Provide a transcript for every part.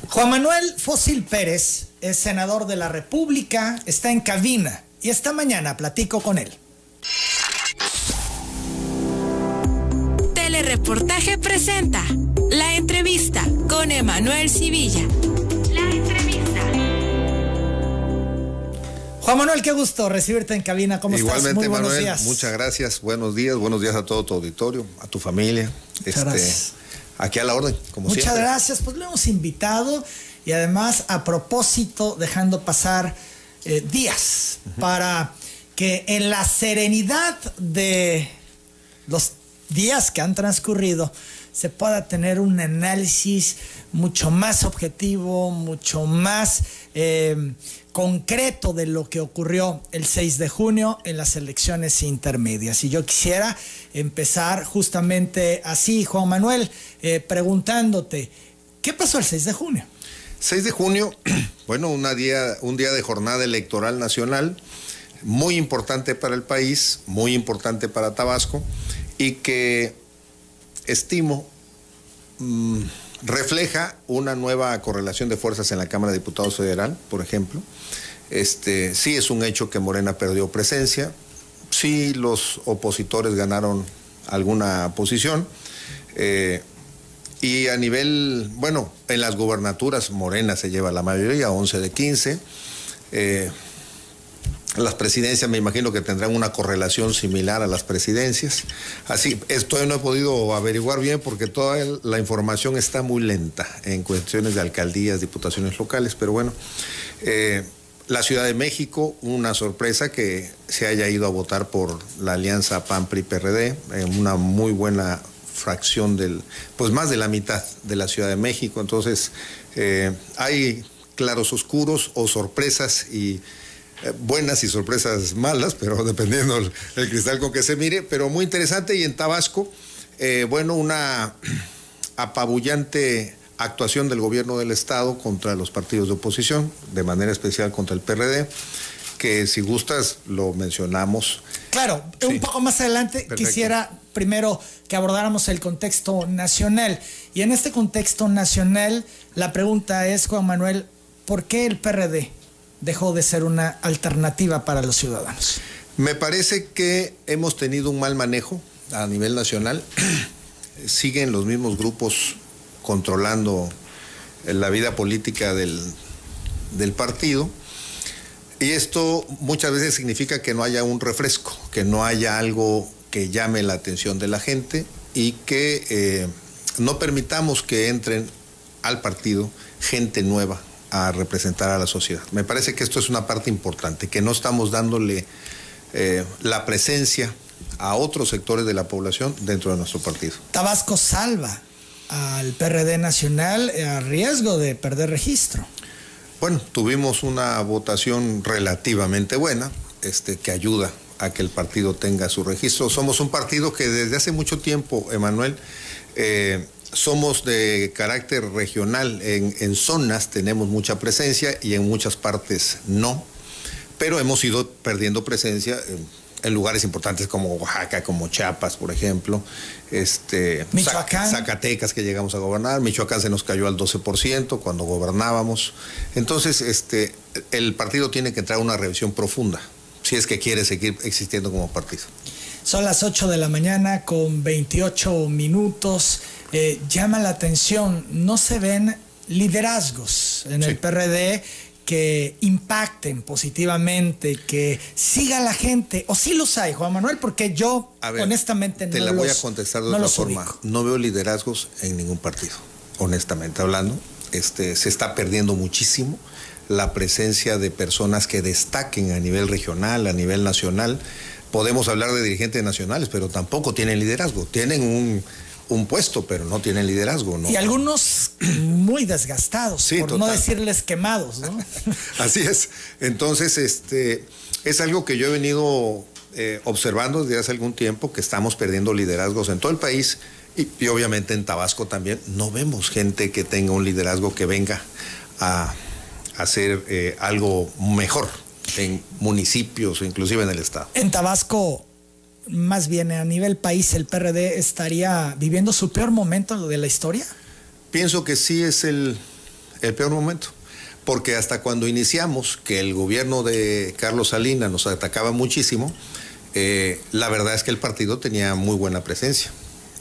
Juan Manuel Fósil Pérez es senador de la República, está en cabina y esta mañana platico con él. Telereportaje presenta la entrevista con Emanuel Civilla. La entrevista. Juan Manuel, qué gusto recibirte en cabina. ¿Cómo Igualmente, estás? Muy buenos Manuel, días. muchas gracias. Buenos días, buenos días a todo tu auditorio, a tu familia. Este, gracias. Aquí a la orden, como Muchas siempre. gracias. Pues lo hemos invitado y además a propósito dejando pasar eh, días para que en la serenidad de los días que han transcurrido se pueda tener un análisis mucho más objetivo, mucho más eh, concreto de lo que ocurrió el 6 de junio en las elecciones intermedias. Y yo quisiera empezar justamente así, Juan Manuel, eh, preguntándote, ¿qué pasó el 6 de junio? 6 de junio, bueno, día, un día de jornada electoral nacional, muy importante para el país, muy importante para Tabasco, y que estimo mm, refleja una nueva correlación de fuerzas en la Cámara de Diputados Federal, por ejemplo. Este, sí es un hecho que Morena perdió presencia, sí los opositores ganaron alguna posición. eh, y a nivel, bueno, en las gubernaturas Morena se lleva la mayoría, 11 de 15. Eh, las presidencias me imagino que tendrán una correlación similar a las presidencias. Así, esto no he podido averiguar bien porque toda la información está muy lenta en cuestiones de alcaldías, diputaciones locales, pero bueno. eh, la Ciudad de México, una sorpresa que se haya ido a votar por la alianza PAN-PRI-PRD, en una muy buena fracción del, pues más de la mitad de la Ciudad de México. Entonces, eh, hay claros oscuros o sorpresas y eh, buenas y sorpresas malas, pero dependiendo el, el cristal con que se mire, pero muy interesante. Y en Tabasco, eh, bueno, una apabullante actuación del gobierno del Estado contra los partidos de oposición, de manera especial contra el PRD, que si gustas lo mencionamos. Claro, Sí. un poco más adelante Perfecto. quisiera primero que abordáramos el contexto nacional. Y en este contexto nacional, la pregunta es, Juan Manuel, ¿por qué el PRD dejó de ser una alternativa para los ciudadanos? Me parece que hemos tenido un mal manejo a nivel nacional. Siguen los mismos grupos controlando eh, la vida política del, del partido. Y esto muchas veces significa que no haya un refresco, que no haya algo que llame la atención de la gente y que eh, no permitamos que entren al partido gente nueva a representar a la sociedad. Me parece que esto es una parte importante, que no estamos dándole eh, la presencia a otros sectores de la población dentro de nuestro partido. Tabasco salva al PRD nacional eh, a riesgo de perder registro. Bueno, tuvimos una votación relativamente buena, este, que ayuda a que el partido tenga su registro. Somos un partido que desde hace mucho tiempo, Emanuel, eh, somos de carácter regional. En, en zonas tenemos mucha presencia y en muchas partes no, pero hemos ido perdiendo presencia en, lugares importantes como Oaxaca, como Chiapas, por ejemplo, este, Michoacán. Zac- Zacatecas que llegamos a gobernar, Michoacán se nos cayó al 12% cuando gobernábamos. Entonces, este, el partido tiene que entrar a una revisión profunda si es que quiere seguir existiendo como partido. Son las 8 de la mañana con 28 minutos. Eh, llama la atención, no se ven liderazgos en el. PRD que impacten positivamente, que siga la gente, o sí los hay, Juan Manuel, porque yo ver, honestamente te no la voy a contestar de no otra forma. ubico. No veo liderazgos en ningún partido, honestamente hablando. Este, se está perdiendo muchísimo la presencia de personas que destaquen a nivel regional, a nivel nacional. Podemos hablar de dirigentes nacionales, pero tampoco tienen liderazgo. Tienen un, un puesto, pero no tienen liderazgo. ¿no? Y algunos muy desgastados, Sí, por no decirles quemados, ¿no? Así es. Entonces, este, es algo que yo he venido eh, observando desde hace algún tiempo, que estamos perdiendo liderazgos en todo el país y, y obviamente en Tabasco también. No vemos gente que tenga un liderazgo que venga a, a hacer eh, algo mejor en municipios o inclusive en el Estado. En Tabasco, más bien a nivel país, el PRD estaría viviendo su peor momento de la historia. Pienso que sí es el, el peor momento. Porque hasta cuando iniciamos, que el gobierno de Carlos Salinas nos atacaba muchísimo, eh, la verdad es que el partido tenía muy buena presencia.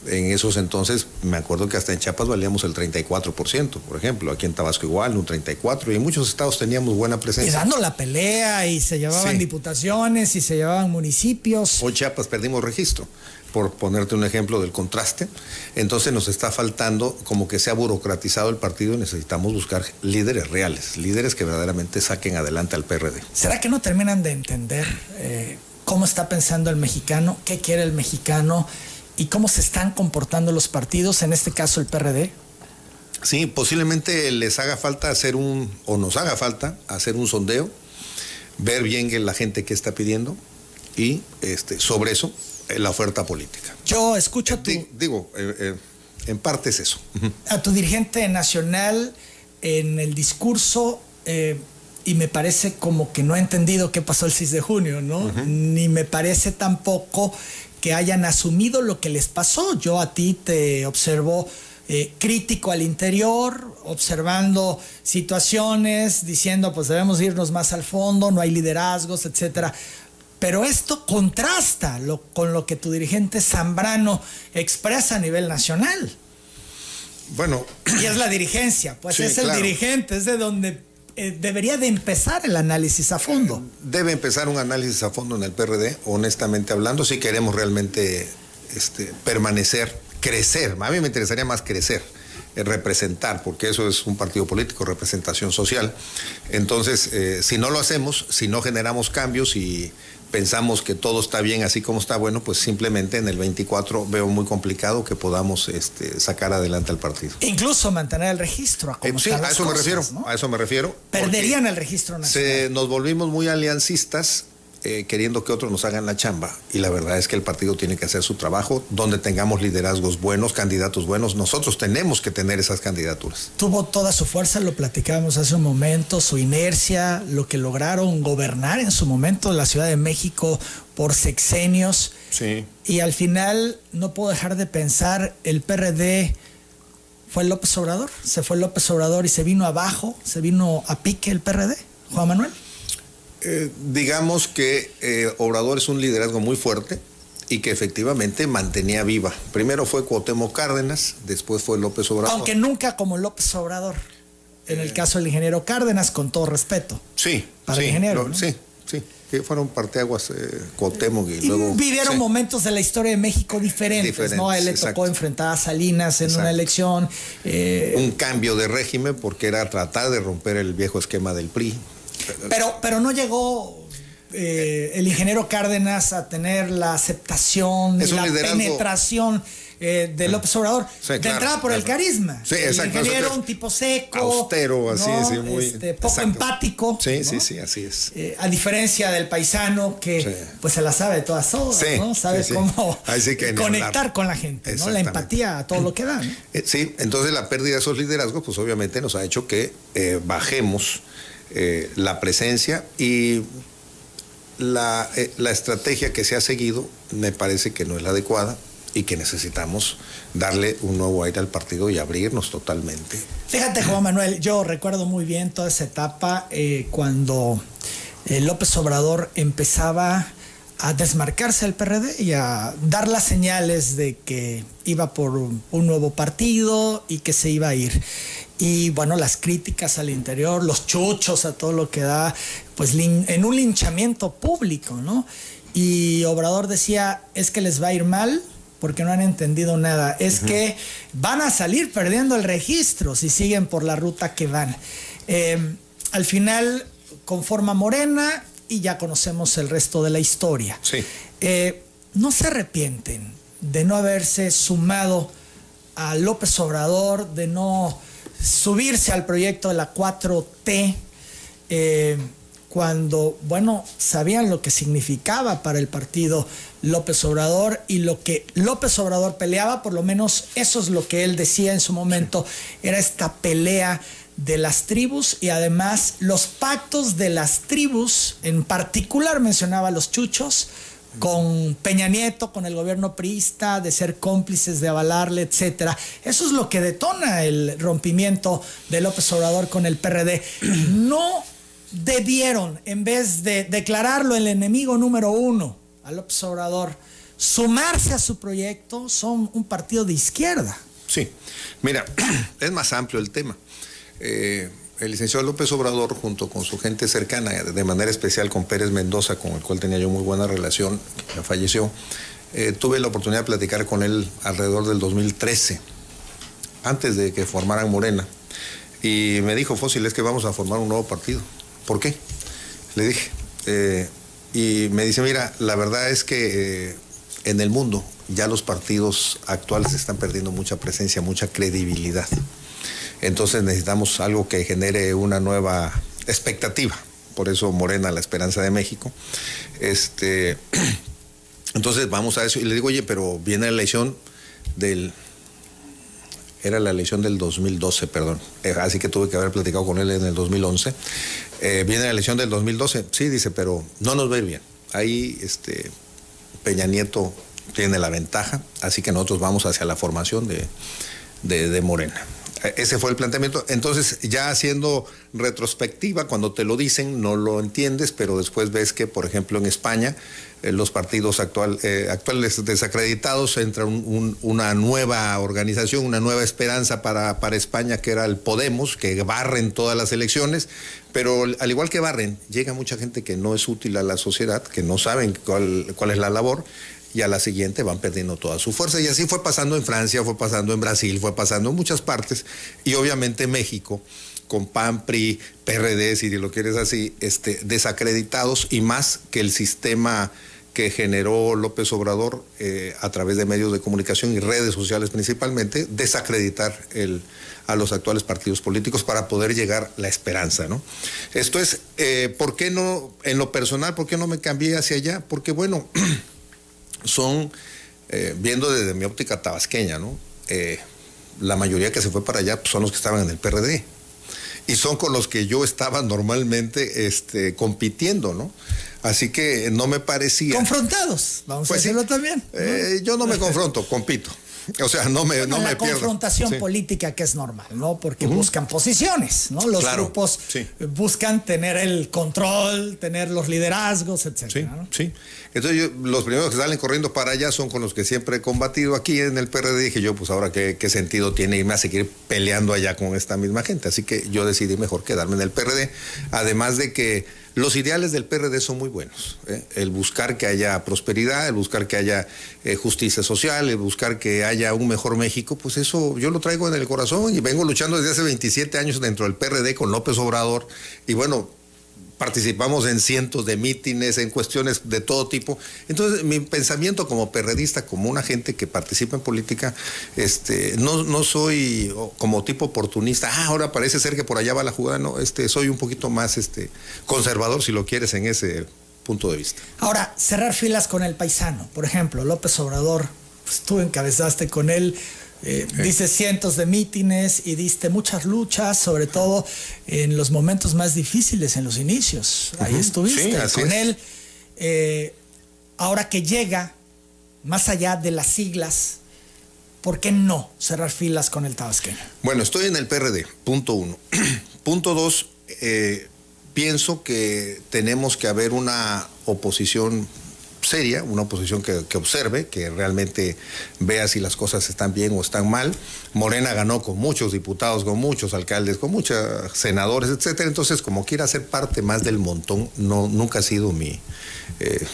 En esos entonces, me acuerdo que hasta en Chiapas valíamos el 34%, por ejemplo, aquí en Tabasco igual, un 34%, y en muchos estados teníamos buena presencia. Y dando la pelea, y se llevaban Sí. diputaciones, y se llevaban municipios. Hoy Chiapas perdimos registro, por ponerte un ejemplo del contraste. Entonces nos está faltando como que se ha burocratizado el partido y necesitamos buscar líderes reales, líderes que verdaderamente saquen adelante al PRD. ¿Será que no terminan de entender eh, cómo está pensando el mexicano, qué quiere el mexicano y cómo se están comportando los partidos, en este caso el PRD? Sí, posiblemente les haga falta hacer un, o nos haga falta hacer un sondeo, ver bien la gente que está pidiendo y este, sobre eso eh, la oferta política. Yo escucho a tu, Di- digo, eh, eh, en parte es eso. A tu dirigente nacional en el discurso eh, y me parece como que no ha entendido qué pasó el 6 de junio, ¿no? Ni me parece tampoco que hayan asumido lo que les pasó. Yo a ti te observo eh, crítico al interior, observando situaciones, diciendo pues debemos irnos más al fondo, no hay liderazgos, etcétera. Pero esto contrasta lo- con lo que tu dirigente Zambrano expresa a nivel nacional. Bueno, Y es la dirigencia, pues Sí, es el claro. dirigente, es de donde eh, debería de empezar el análisis a fondo. debe empezar un análisis a fondo en el PRD, honestamente hablando, si queremos realmente este, permanecer, crecer. A mí me interesaría más crecer, eh, representar, porque eso es un partido político, representación social. Entonces, eh, si no lo hacemos, si no generamos cambios y pensamos que todo está bien así como está, bueno, pues simplemente en el 24 veo muy complicado que podamos este, sacar adelante al partido. Incluso mantener el registro. A Eh, cómo sí, están a las eso me refiero, ¿no? a eso me refiero. porque- Perderían el registro nacional. se, nos volvimos muy aliancistas eh, queriendo que otros nos hagan la chamba y la verdad es que el partido tiene que hacer su trabajo donde tengamos liderazgos buenos, candidatos buenos, nosotros tenemos que tener esas candidaturas. Tuvo toda su fuerza, lo platicábamos hace un momento, su inercia, lo que lograron gobernar en su momento la Ciudad de México por sexenios. Sí. Y al final no puedo dejar de pensar, el PRD fue López Obrador, se fue López Obrador y se vino abajo, se vino a pique el PRD, Juan Manuel. Eh, digamos que eh, Obrador es un liderazgo muy fuerte y que efectivamente mantenía viva. Primero fue Cuauhtémoc Cárdenas, después fue López Obrador. Aunque nunca como López Obrador. En el caso del ingeniero Cárdenas, con todo respeto. sí, para sí, el ingeniero, lo- ¿no? sí, sí, que fueron parteaguas eh, Cuauhtémoc y, Y luego vivieron sí. momentos de la historia de México diferentes, Diferentes, ¿no? A él le exacto. tocó enfrentar a Salinas en Exacto. una elección. eh, un cambio de régimen porque era tratar de romper el viejo esquema del PRI. Pero, pero no llegó eh, el ingeniero Cárdenas a tener la aceptación Es y la liderazgo- penetración eh, de López Obrador. Sí, de claro, entrada por el carisma. Sí, el exacto, ingeniero, eso que- un tipo seco. Austero, así, ¿no? sí, muy. Este, poco exacto. empático. Sí, ¿no? sí, sí, así es. Eh, a diferencia del paisano que pues se la sabe de todas todas, ¿no? Sabe cómo que conectar con la gente, ¿no? La empatía a todo lo que da. ¿no? Eh, sí, entonces la pérdida de esos liderazgos, pues obviamente nos ha hecho que bajemos eh, la presencia y la, eh, la estrategia que se ha seguido me parece que no es la adecuada y que necesitamos darle un nuevo aire al partido y abrirnos totalmente. Fíjate, Juan Manuel, yo recuerdo muy bien toda esa etapa eh, cuando eh, López Obrador empezaba a desmarcarse del PRD y a dar las señales de que iba por un, un nuevo partido y que se iba a ir. Y bueno, las críticas al interior, los chuchos a todo lo que da, pues en un linchamiento público, ¿no? Y Obrador decía, es que les va a ir mal porque no han entendido nada. Es que van a salir perdiendo el registro si siguen por la ruta que van. Eh, al final conforma Morena y ya conocemos el resto de la historia. Sí. Eh, no se arrepienten de no haberse sumado a López Obrador, de no subirse al proyecto de la 4T, eh, cuando, bueno, sabían lo que significaba para el partido López Obrador y lo que López Obrador peleaba, por lo menos eso es lo que él decía en su momento, era esta pelea de las tribus y además los pactos de las tribus, en particular mencionaba a los chuchos, con Peña Nieto, con el gobierno priista, de ser cómplices, de avalarle, etcétera. Eso es lo que detona el rompimiento de López Obrador con el PRD. No debieron, en vez de declararlo el enemigo número uno a López Obrador, sumarse a su proyecto, son un partido de izquierda. Sí, mira, es más amplio el tema. Eh, el licenciado López Obrador, junto con su gente cercana, de manera especial con Pérez Mendoza, con el cual tenía yo muy buena relación, que falleció, eh, tuve la oportunidad de platicar con él alrededor del 2013, antes de que formaran Morena. Y me dijo, Fósil, es que vamos a formar un nuevo partido. ¿Por qué? Le dije. Eh, y me dice, mira, la verdad es que en el mundo ya los partidos actuales están perdiendo mucha presencia, mucha credibilidad. Entonces necesitamos algo que genere una nueva expectativa. Por eso Morena, la esperanza de México. Este, entonces vamos a eso. Y le digo, oye, pero viene la elección del... Era la elección del 2012, perdón. Eh, así que tuve que haber platicado con él en el 2011. Eh, viene la elección del 2012. Sí, dice, pero no nos va a ir bien. Ahí este, Peña Nieto tiene la ventaja, así que nosotros vamos hacia la formación de, de Morena. Ese fue el planteamiento. Entonces, ya haciendo retrospectiva, cuando te lo dicen, no lo entiendes, pero después ves que, por ejemplo, en España, eh, los partidos actual, eh, actuales desacreditados entra una nueva organización, una nueva esperanza para, para España, que era el Podemos, que barren todas las elecciones, pero al igual que barren, llega mucha gente que no es útil a la sociedad, que no saben cuál, cuál es la labor y a la siguiente van perdiendo toda su fuerza. Y así fue pasando en Francia, fue pasando en Brasil, fue pasando en muchas partes. Y obviamente México, con PAN, PRI, PRD, si lo quieres así, este, desacreditados y más que el sistema que generó López Obrador eh, a través de medios de comunicación y redes sociales principalmente, desacreditar el, a los actuales partidos políticos para poder llegar la esperanza. ¿no? Esto es, eh, ¿por qué no, en lo personal, por qué no me cambié hacia allá? Porque bueno, son, eh, viendo desde mi óptica tabasqueña, ¿no? Eh, la mayoría que se fue para allá pues, son los que estaban en el PRD. Y son con los que yo estaba normalmente este, compitiendo, ¿no? Así que no me parecía. Confrontados, vamos a pues decirlo también. Eh, yo no me confronto, compito. O sea, no me, no la confrontación política que es normal, ¿no? Porque buscan posiciones, ¿no? Los grupos buscan tener el control, tener los liderazgos, etcétera. Sí, sí. Entonces los primeros que salen corriendo para allá son con los que siempre he combatido aquí en el PRD. Dije yo, pues ahora qué, qué sentido tiene irme a seguir peleando allá con esta misma gente. Así que yo decidí mejor quedarme en el PRD. Además de que los ideales del PRD son muy buenos. ¿eh? El buscar que haya prosperidad, el buscar que haya eh, justicia social, el buscar que haya un mejor México, pues eso yo lo traigo en el corazón y vengo luchando desde hace 27 años dentro del PRD con López Obrador. Y bueno, participamos en cientos de mítines, en cuestiones de todo tipo. Entonces, mi pensamiento como perredista, como una gente que participa en política, este, no, no soy como tipo oportunista, ah, ahora parece ser que por allá va la jugada, no, este, soy un poquito más este, conservador, si lo quieres, en ese punto de vista. Ahora, cerrar filas con el paisano, por ejemplo, López Obrador, pues tú encabezaste con él eh, Dice cientos de mítines y diste muchas luchas, sobre todo en los momentos más difíciles, en los inicios. Ahí estuviste con él. Eh, ahora que llega, más allá de las siglas, ¿por qué no cerrar filas con el tabasqueño? Bueno, estoy en el PRD, punto uno. punto dos, eh, pienso que tenemos que haber una oposición seria, una oposición que, observe, que realmente vea si las cosas están bien o están mal. Morena ganó con muchos diputados, con muchos alcaldes, con muchos senadores, etcétera. Entonces, como quiera ser parte más del montón, no, nunca ha sido mi, eh,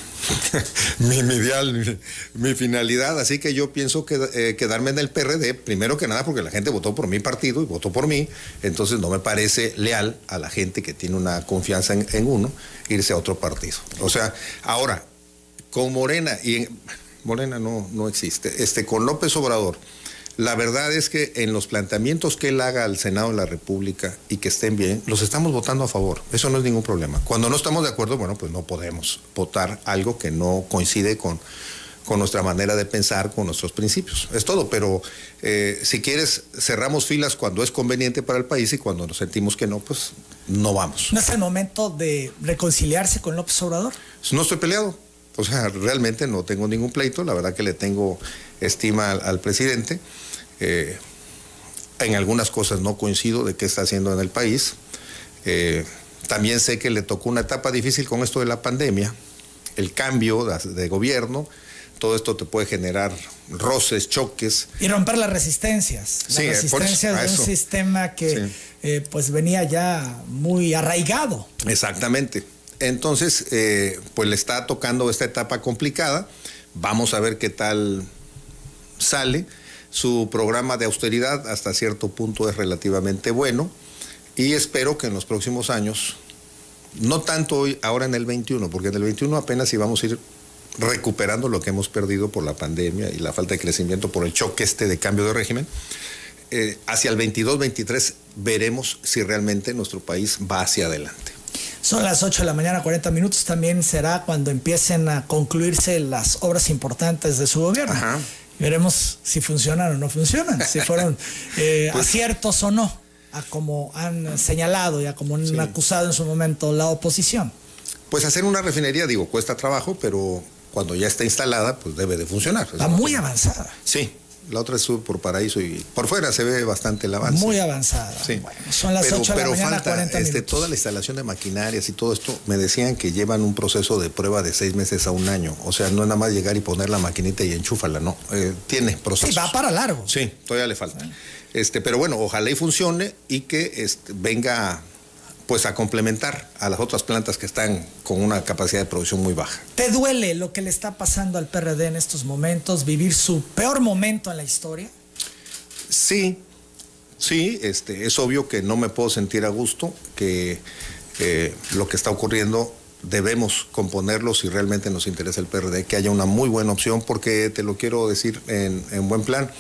mi, ideal, mi, finalidad. Así que yo pienso que eh, quedarme en el PRD, primero que nada porque la gente votó por mi partido y votó por mí, entonces no me parece leal a la gente que tiene una confianza en uno irse a otro partido. O sea, ahora, con Morena, y Morena no, no existe, este, con López Obrador, la verdad es que en los planteamientos que él haga al Senado de la República y que estén bien, los estamos votando a favor. Eso no es ningún problema. Cuando no estamos de acuerdo, bueno, pues no podemos votar algo que no coincide con, con nuestra manera de pensar, con nuestros principios. Es todo, pero eh, si quieres, cerramos filas cuando es conveniente para el país y cuando nos sentimos que no, pues no vamos. ¿No es el momento de reconciliarse con López Obrador? No estoy peleado O sea, realmente no tengo ningún pleito, la verdad que le tengo estima al, presidente. Eh, en algunas cosas no coincido de qué está haciendo en el país. Eh, también sé que le tocó una etapa difícil con esto de la pandemia, el cambio de gobierno, todo esto te puede generar roces, choques. Y romper las resistencias. Las resistencias de un sistema que eh, pues venía ya muy arraigado. Exactamente. Entonces, eh, pues le está tocando esta etapa complicada. Vamos a ver qué tal sale. Su programa de austeridad hasta cierto punto es relativamente bueno y espero que en los próximos años, no tanto hoy, ahora en el 21, porque en el 21 apenas íbamos a ir recuperando lo que hemos perdido por la pandemia y la falta de crecimiento por el choque este de cambio de régimen. Eh, hacia el 22-23 veremos si realmente nuestro país va hacia adelante. Son las 8 de la mañana, 40 minutos. También será cuando empiecen a concluirse las obras importantes de su gobierno. Veremos si funcionan o no funcionan, si fueron eh, pues aciertos o no, a como han señalado y a como han acusado en su momento la oposición. Pues hacer una refinería, digo, cuesta trabajo, pero cuando ya está instalada, pues debe de funcionar. Está muy avanzada. Sí, la otra sube por Paraíso y por fuera se ve bastante el avance. Muy avanzada. Sí. son las pero, 8 de la mañana, falta, 40 este, toda la instalación de maquinarias y todo esto, me decían que llevan un proceso de prueba de seis meses a un año. O sea, no es nada más llegar y poner la maquinita y enchúfala, no. Eh, tiene proceso. Sí, va para largo. Sí, todavía le falta. Este, pero bueno, ojalá y funcione y que este, venga pues a complementar a las otras plantas que están con una capacidad de producción muy baja. ¿Te duele lo que le está pasando al PRD en estos momentos, vivir su peor momento en la historia? Sí, sí, este, es obvio que no me puedo sentir a gusto, que eh, lo que está ocurriendo debemos componerlo si realmente nos interesa el PRD, que haya una muy buena opción, porque te lo quiero decir en, buen plan,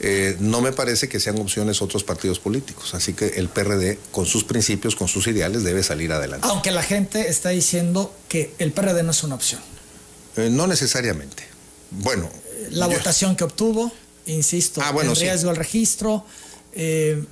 eh, no me parece que sean opciones otros partidos políticos, así que el PRD con sus principios, con sus ideales, debe salir adelante. Aunque la gente está diciendo que el PRD no es una opción. Eh, no necesariamente. Bueno. La votación que obtuvo, insisto, ah, en riesgo al registro. Eh,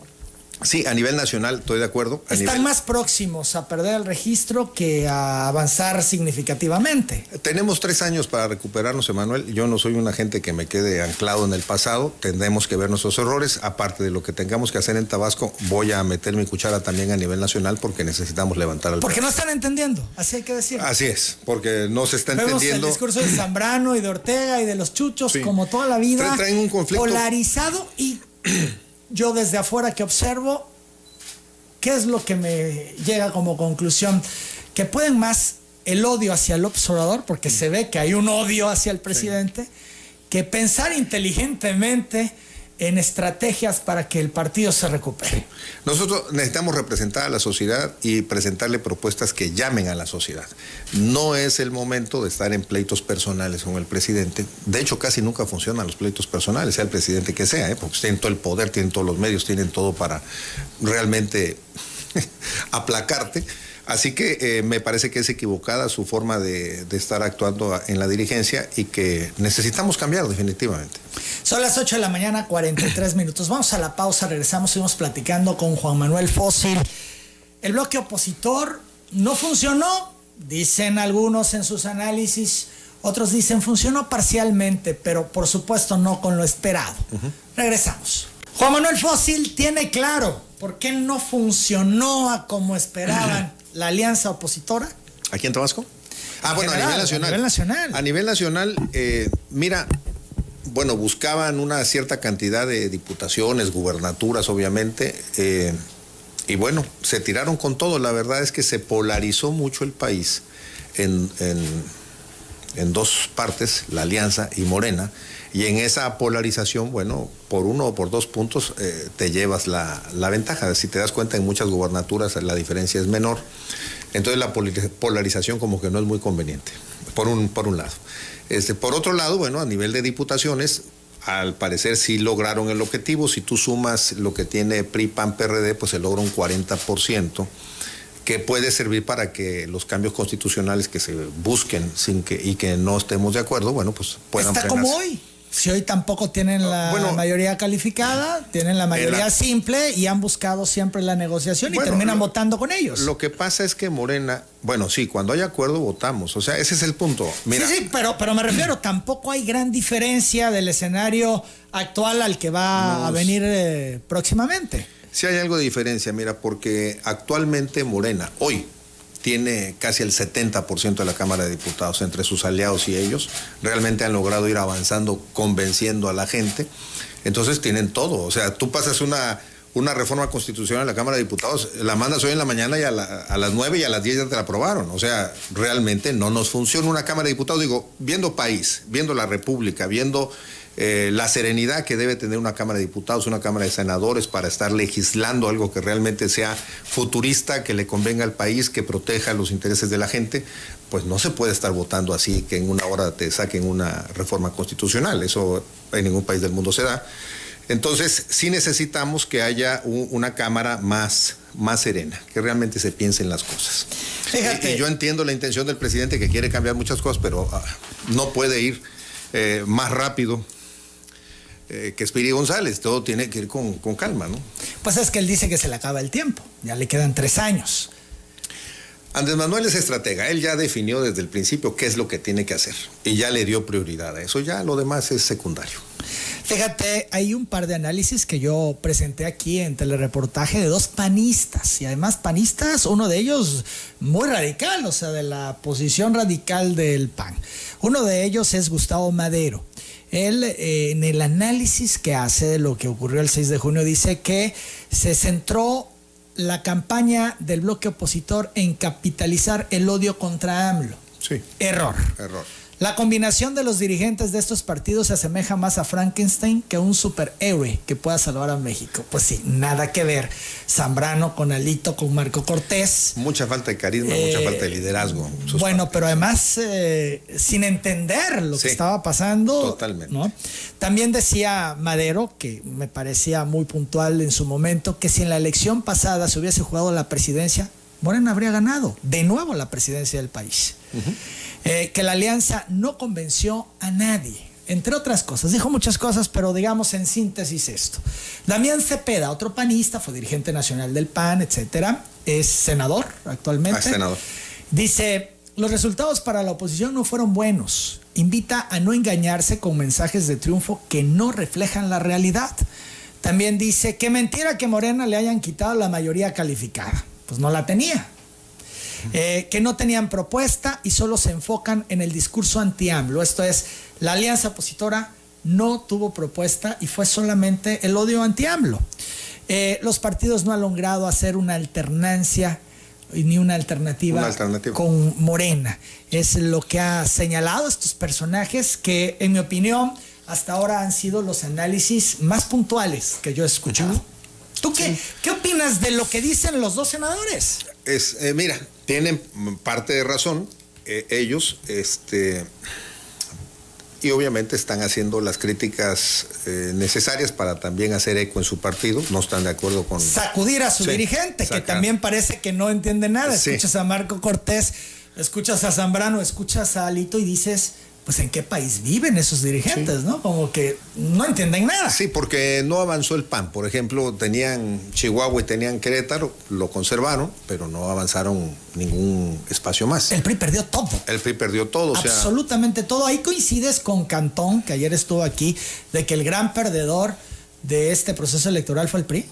Sí, a nivel nacional estoy de acuerdo. Están más próximos a perder el registro que a avanzar significativamente. Tenemos tres años para recuperarnos, Emanuel. Yo no soy una gente que me quede anclado en el pasado. Tendremos que ver nuestros errores. Aparte de lo que tengamos que hacer en Tabasco, voy a meter mi cuchara también a nivel nacional porque necesitamos levantar el Porque no están entendiendo, así hay que decirlo. Así es, porque no se está entendiendo. el discurso de Zambrano y de Ortega y de los chuchos, como toda la vida. Traen un conflicto. Polarizado y yo desde afuera que observo, ¿qué es lo que me llega como conclusión? Que pueden más el odio hacia el observador, porque se ve que hay un odio hacia el presidente, que pensar inteligentemente en estrategias para que el partido se recupere. Nosotros necesitamos representar a la sociedad y presentarle propuestas que llamen a la sociedad. No es el momento de estar en pleitos personales con el presidente. De hecho, casi nunca funcionan los pleitos personales, sea el presidente que sea, ¿eh? porque tienen todo el poder, tienen todos los medios, tienen todo para realmente aplacarte. Así que eh, me parece que es equivocada su forma de, estar actuando en la dirigencia y que necesitamos cambiar definitivamente. Son las 8 de la mañana, 43 minutos. Vamos a la pausa, regresamos, seguimos platicando con Juan Manuel Fósil. El bloque opositor no funcionó, dicen algunos en sus análisis, otros dicen funcionó parcialmente, pero por supuesto no con lo esperado. Regresamos. Juan Manuel Fósil tiene claro por qué no funcionó como esperaban la alianza opositora? ¿Aquí en Tabasco? Ah, bueno, a nivel nacional. A nivel nacional. A nivel nacional, eh, mira, bueno, buscaban una cierta cantidad de diputaciones, gubernaturas, obviamente, eh, y bueno, se tiraron con todo. La verdad es que se polarizó mucho el país en, en dos partes, la Alianza y Morena, y en esa polarización, bueno, por uno o por dos puntos eh, te llevas la, ventaja. Si te das cuenta, en muchas gubernaturas la diferencia es menor. Entonces la polarización como que no es muy conveniente, por un, por un lado. Este, por otro lado, bueno, a nivel de diputaciones, al parecer sí lograron el objetivo. Si tú sumas lo que tiene PRI, PAN, PRD, pues se logra un 40% que puede servir para que los cambios constitucionales que se busquen sin que y que no estemos de acuerdo, bueno, pues puedan Está como hoy. Si hoy tampoco tienen la Bueno, mayoría calificada, tienen la mayoría la- simple y han buscado siempre la negociación y terminan lo- votando con ellos. Lo que pasa es que Morena, bueno, sí, cuando hay acuerdo votamos. O sea, ese es el punto. Mira, sí, sí, pero, pero me refiero, tampoco hay gran diferencia del escenario actual al que va a venir eh, próximamente. sí hay algo de diferencia, mira, porque actualmente Morena, hoy, tiene casi el 70% de la Cámara de Diputados entre sus aliados y ellos. Realmente han logrado ir avanzando, convenciendo a la gente. Entonces tienen todo. O sea, tú pasas una, una reforma constitucional en la Cámara de Diputados, la mandas hoy en la mañana y a, la- a las 9 y a las 10 ya te la aprobaron. O sea, realmente no nos funciona una Cámara de Diputados. Digo, viendo país, viendo la República, viendo eh, la serenidad que debe tener una Cámara de Diputados, una Cámara de Senadores para estar legislando algo que realmente sea futurista, que le convenga al país, que proteja los intereses de la gente, pues no se puede estar votando así, que en una hora te saquen una reforma constitucional. Eso en ningún país del mundo se da. Entonces, sí necesitamos que haya un- una Cámara más, más serena, que realmente se piense en las cosas. Fíjate. Y, y yo entiendo la intención del presidente que quiere cambiar muchas cosas, pero ah, no puede ir eh, más rápido eh, que Espiri González. Todo tiene que ir con, con calma, ¿no? Pues es que él dice que se le acaba el tiempo, ya le quedan tres años. Andrés Manuel es estratega, él ya definió desde el principio qué es lo que tiene que hacer y ya le dio prioridad a eso, ya lo demás es secundario. Fíjate, hay un par de análisis que yo presenté aquí en telereportaje de dos panistas, y además panistas, uno de ellos muy radical, o sea, de la posición radical del PAN. Uno de ellos es Gustavo Madero. Él, eh, en el análisis que hace de lo que ocurrió el 6 de junio, dice que se centró la campaña del bloque opositor en capitalizar el odio contra AMLO. Sí, Error. error. La combinación de los dirigentes de estos partidos se asemeja más a Frankenstein que a un superhéroe que pueda salvar a México. Pues sí, nada que ver. Zambrano con Alito, con Marco Cortés. Mucha falta de carisma, Eh, mucha falta de liderazgo. Bueno, pero además eh, sin entender lo que estaba pasando. totalmente. ¿no? También decía Madero, que me parecía muy puntual en su momento, que si en la elección pasada se hubiese jugado la presidencia, Morena habría ganado de nuevo la presidencia del país. Eh, que la alianza no convenció a nadie, entre otras cosas. Dijo muchas cosas, pero digamos en síntesis esto. Damián Cepeda, otro panista, fue dirigente nacional del PAN, etcétera, es senador actualmente. Ah, senador. Dice, los resultados para la oposición no fueron buenos. Invita a no engañarse con mensajes de triunfo que no reflejan la realidad. También dice, qué mentira que Morena le hayan quitado la mayoría calificada. Pues no la tenía. Eh, que no tenían propuesta y solo se enfocan en el discurso anti-AMLO. Esto es, la alianza opositora no tuvo propuesta y fue solamente el odio anti-AMLO. Eh, los partidos no han logrado hacer una alternancia ni una alternativa, Una alternativa. con Morena. Es lo que ha señalado estos personajes que, en mi opinión, hasta ahora han sido los análisis más puntuales que yo he escuchado. ¿Tú qué, qué opinas de lo que dicen los dos senadores? Es, eh, mira, tienen parte de razón eh, ellos, este, y obviamente están haciendo las críticas eh, necesarias para también hacer eco en su partido. No están de acuerdo con. sacudir a su Sí, dirigente, que también parece que no entiende nada. Sí. Escuchas a Marco Cortés, escuchas a Zambrano, escuchas a Alito y dices, pues en qué país viven esos dirigentes, ¿no? Como que no entienden nada. Sí, porque no avanzó el PAN. Por ejemplo, tenían Chihuahua y tenían Querétaro, lo conservaron, pero no avanzaron ningún espacio más. El PRI perdió todo. El PRI perdió todo, o sea, Absolutamente todo. Ahí coincides con Cantón, que ayer estuvo aquí, de que el gran perdedor de este proceso electoral fue el PRI.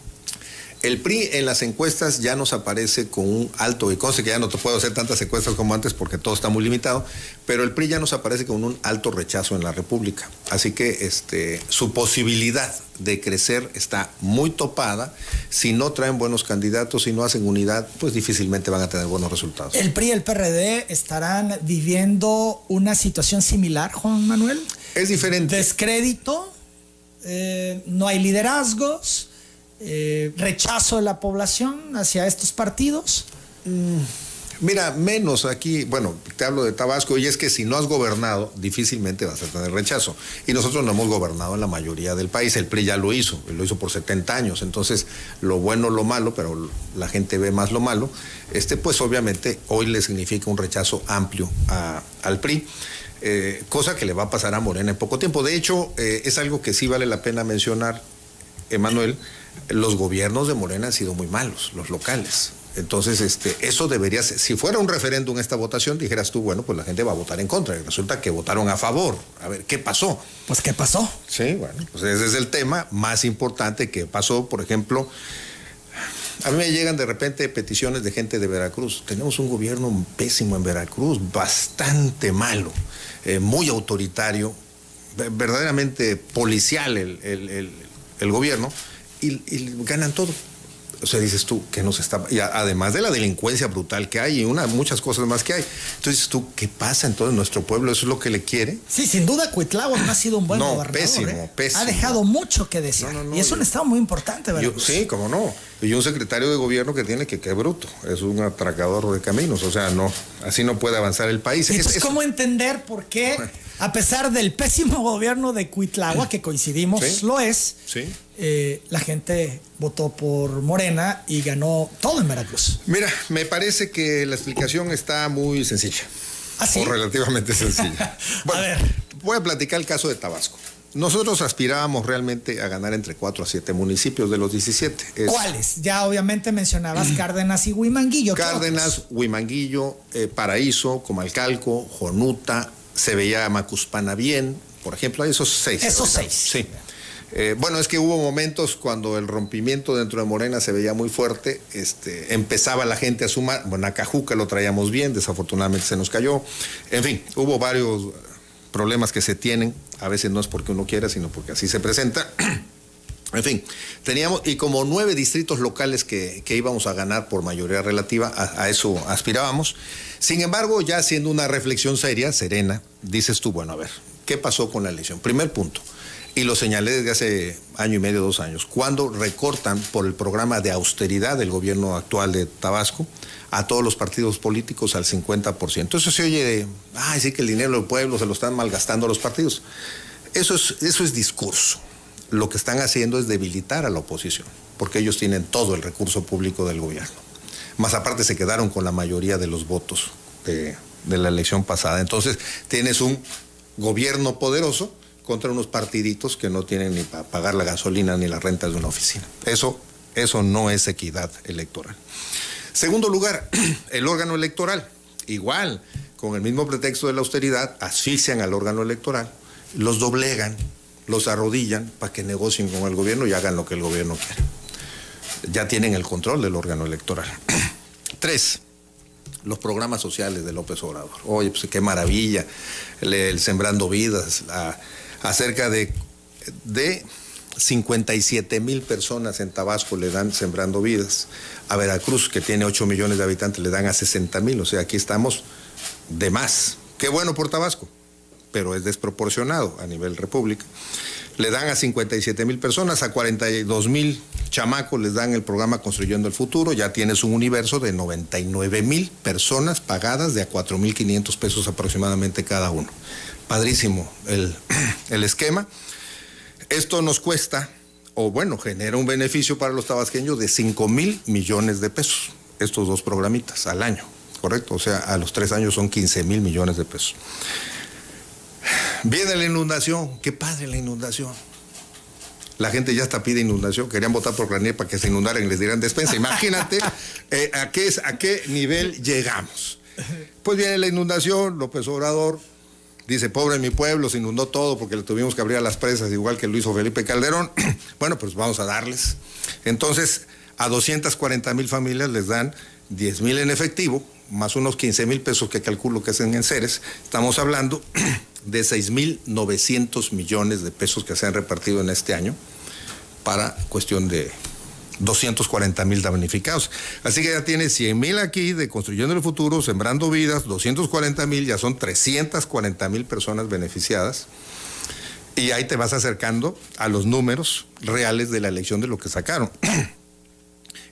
El PRI en las encuestas ya nos aparece con un alto, y conste que ya no te puedo hacer tantas encuestas como antes porque todo está muy limitado, pero el PRI ya nos aparece con un alto rechazo en la República. Así que este, su posibilidad de crecer está muy topada. Si no traen buenos candidatos, si no hacen unidad, pues difícilmente van a tener buenos resultados. El PRI y el PRD estarán viviendo una situación similar, Juan Manuel. Es diferente. Descrédito, eh, no hay liderazgos, eh, rechazo de la población hacia estos partidos. Mira, menos aquí, bueno, te hablo de Tabasco y es que si no has gobernado, difícilmente vas a tener rechazo. Y nosotros no hemos gobernado en la mayoría del país, el PRI ya lo hizo, lo hizo por 70 años, entonces lo bueno, lo malo, pero la gente ve más lo malo, este pues obviamente hoy le significa un rechazo amplio a- al PRI. Eh, cosa que le va a pasar a Morena en poco tiempo. De hecho, eh, es algo que sí vale la pena mencionar, Emanuel, los gobiernos de Morena han sido muy malos, los locales. Entonces, este, eso debería ser, si fuera un referéndum esta votación, dijeras tú, bueno, pues la gente va a votar en contra. Y resulta que votaron a favor. A ver, ¿qué pasó? Pues, ¿qué pasó? Sí, bueno, pues ese es el tema más importante que pasó, por ejemplo. A mí me llegan de repente peticiones de gente de Veracruz. Tenemos un gobierno pésimo en Veracruz, bastante malo, eh, muy autoritario, verdaderamente policial el, el gobierno, y, y ganan todo o sea, dices tú, que nos está. Y además de la delincuencia brutal que hay y una, muchas cosas más que hay. Entonces tú, ¿qué pasa en todo nuestro pueblo? ¿Eso es lo que le quiere? Sí, sin duda, Cuitlagua no ha sido un buen no, gobernador. Pésimo, ¿eh? pésimo. Ha dejado mucho que decir. y es un estado muy importante, ¿verdad? sí, cómo no. Y un secretario de gobierno que tiene que, qué bruto. Es un atracador de caminos. O sea, no, así no puede avanzar el país. Entonces, ¿cómo entender por qué, a pesar del pésimo gobierno de Cuitlagua, que coincidimos, lo es, sí. Eh, la gente votó por Morena y ganó todo en Veracruz. Mira, me parece que la explicación está muy sencilla. ¿Ah, sí? O relativamente sencilla. a ver. Voy a platicar el caso de Tabasco. Nosotros aspirábamos realmente a ganar entre 4 a 7 municipios de los 17. ¿Cuáles? Ya obviamente mencionabas Cárdenas y Huimanguillo. Cárdenas, Huimanguillo, eh, Paraíso, Comalcalco, Jonuta, se veía Macuspana bien, por ejemplo, esos seis. Esos seis. Sí. Eh, bueno, es que hubo momentos cuando el rompimiento dentro de Morena se veía muy fuerte, este, empezaba la gente a sumar, bueno, a Cajuca lo traíamos bien, desafortunadamente se nos cayó, en fin, hubo varios problemas que se tienen, a veces no es porque uno quiera, sino porque así se presenta. En fin, teníamos, y como nueve distritos locales que, íbamos a ganar por mayoría relativa, a, eso aspirábamos. Sin embargo, ya haciendo una reflexión seria, serena, dices tú, bueno, a ver, ¿qué pasó con la elección? Primer punto, y lo señalé desde hace año y medio, dos años, cuando recortan por el programa de austeridad del gobierno actual de Tabasco a todos los partidos políticos al 50%. Eso se oye de, ay, sí que el dinero del pueblo se lo están malgastando los partidos. Eso es, eso es discurso. Lo que están haciendo es debilitar a la oposición, porque ellos tienen todo el recurso público del gobierno. Más aparte se quedaron con la mayoría de los votos de, la elección pasada. Entonces tienes un gobierno poderoso contra unos partiditos que no tienen ni para pagar la gasolina ni las rentas de una oficina. Eso, eso no es equidad electoral. Segundo lugar, el órgano electoral. Igual, con el mismo pretexto de la austeridad, asfixian al órgano electoral, los doblegan, los arrodillan para que negocien con el gobierno y hagan lo que el gobierno quiere. Ya tienen el control del órgano electoral. Tres, los programas sociales de López Obrador. Oye, pues qué maravilla, el, Sembrando Vidas, acerca de, de 57 mil personas en Tabasco le dan sembrando vidas. A Veracruz, que tiene 8 millones de habitantes, le dan a 60 mil. O sea, aquí estamos de más. Qué bueno por Tabasco, pero es desproporcionado a nivel república. Le dan a 57 mil personas, a 42 mil chamacos les dan el programa Construyendo el Futuro. Ya tienes un universo de 99 mil personas pagadas de a 4 mil 500 pesos aproximadamente cada uno padrísimo el, esquema. Esto nos cuesta, o bueno, genera un beneficio para los tabasqueños de 5 mil millones de pesos, estos dos programitas al año, ¿correcto? O sea, a los tres años son 15 mil millones de pesos. Viene la inundación, qué padre la inundación. La gente ya está pide inundación, querían votar por Granier para que se inundaran y les dieran despensa. Imagínate eh, a, qué, a qué nivel llegamos. Pues viene la inundación, López Obrador Dice, pobre mi pueblo, se inundó todo porque le tuvimos que abrir a las presas, igual que lo hizo Felipe Calderón. bueno, pues vamos a darles. Entonces, a 240 mil familias les dan 10 mil en efectivo, más unos 15 mil pesos que calculo que hacen en seres. Estamos hablando de 6 mil 900 millones de pesos que se han repartido en este año para cuestión de 240 mil damnificados. Así que ya tiene 100 mil aquí de Construyendo el Futuro, Sembrando Vidas, 240 mil, ya son 340 mil personas beneficiadas. Y ahí te vas acercando a los números reales de la elección de lo que sacaron.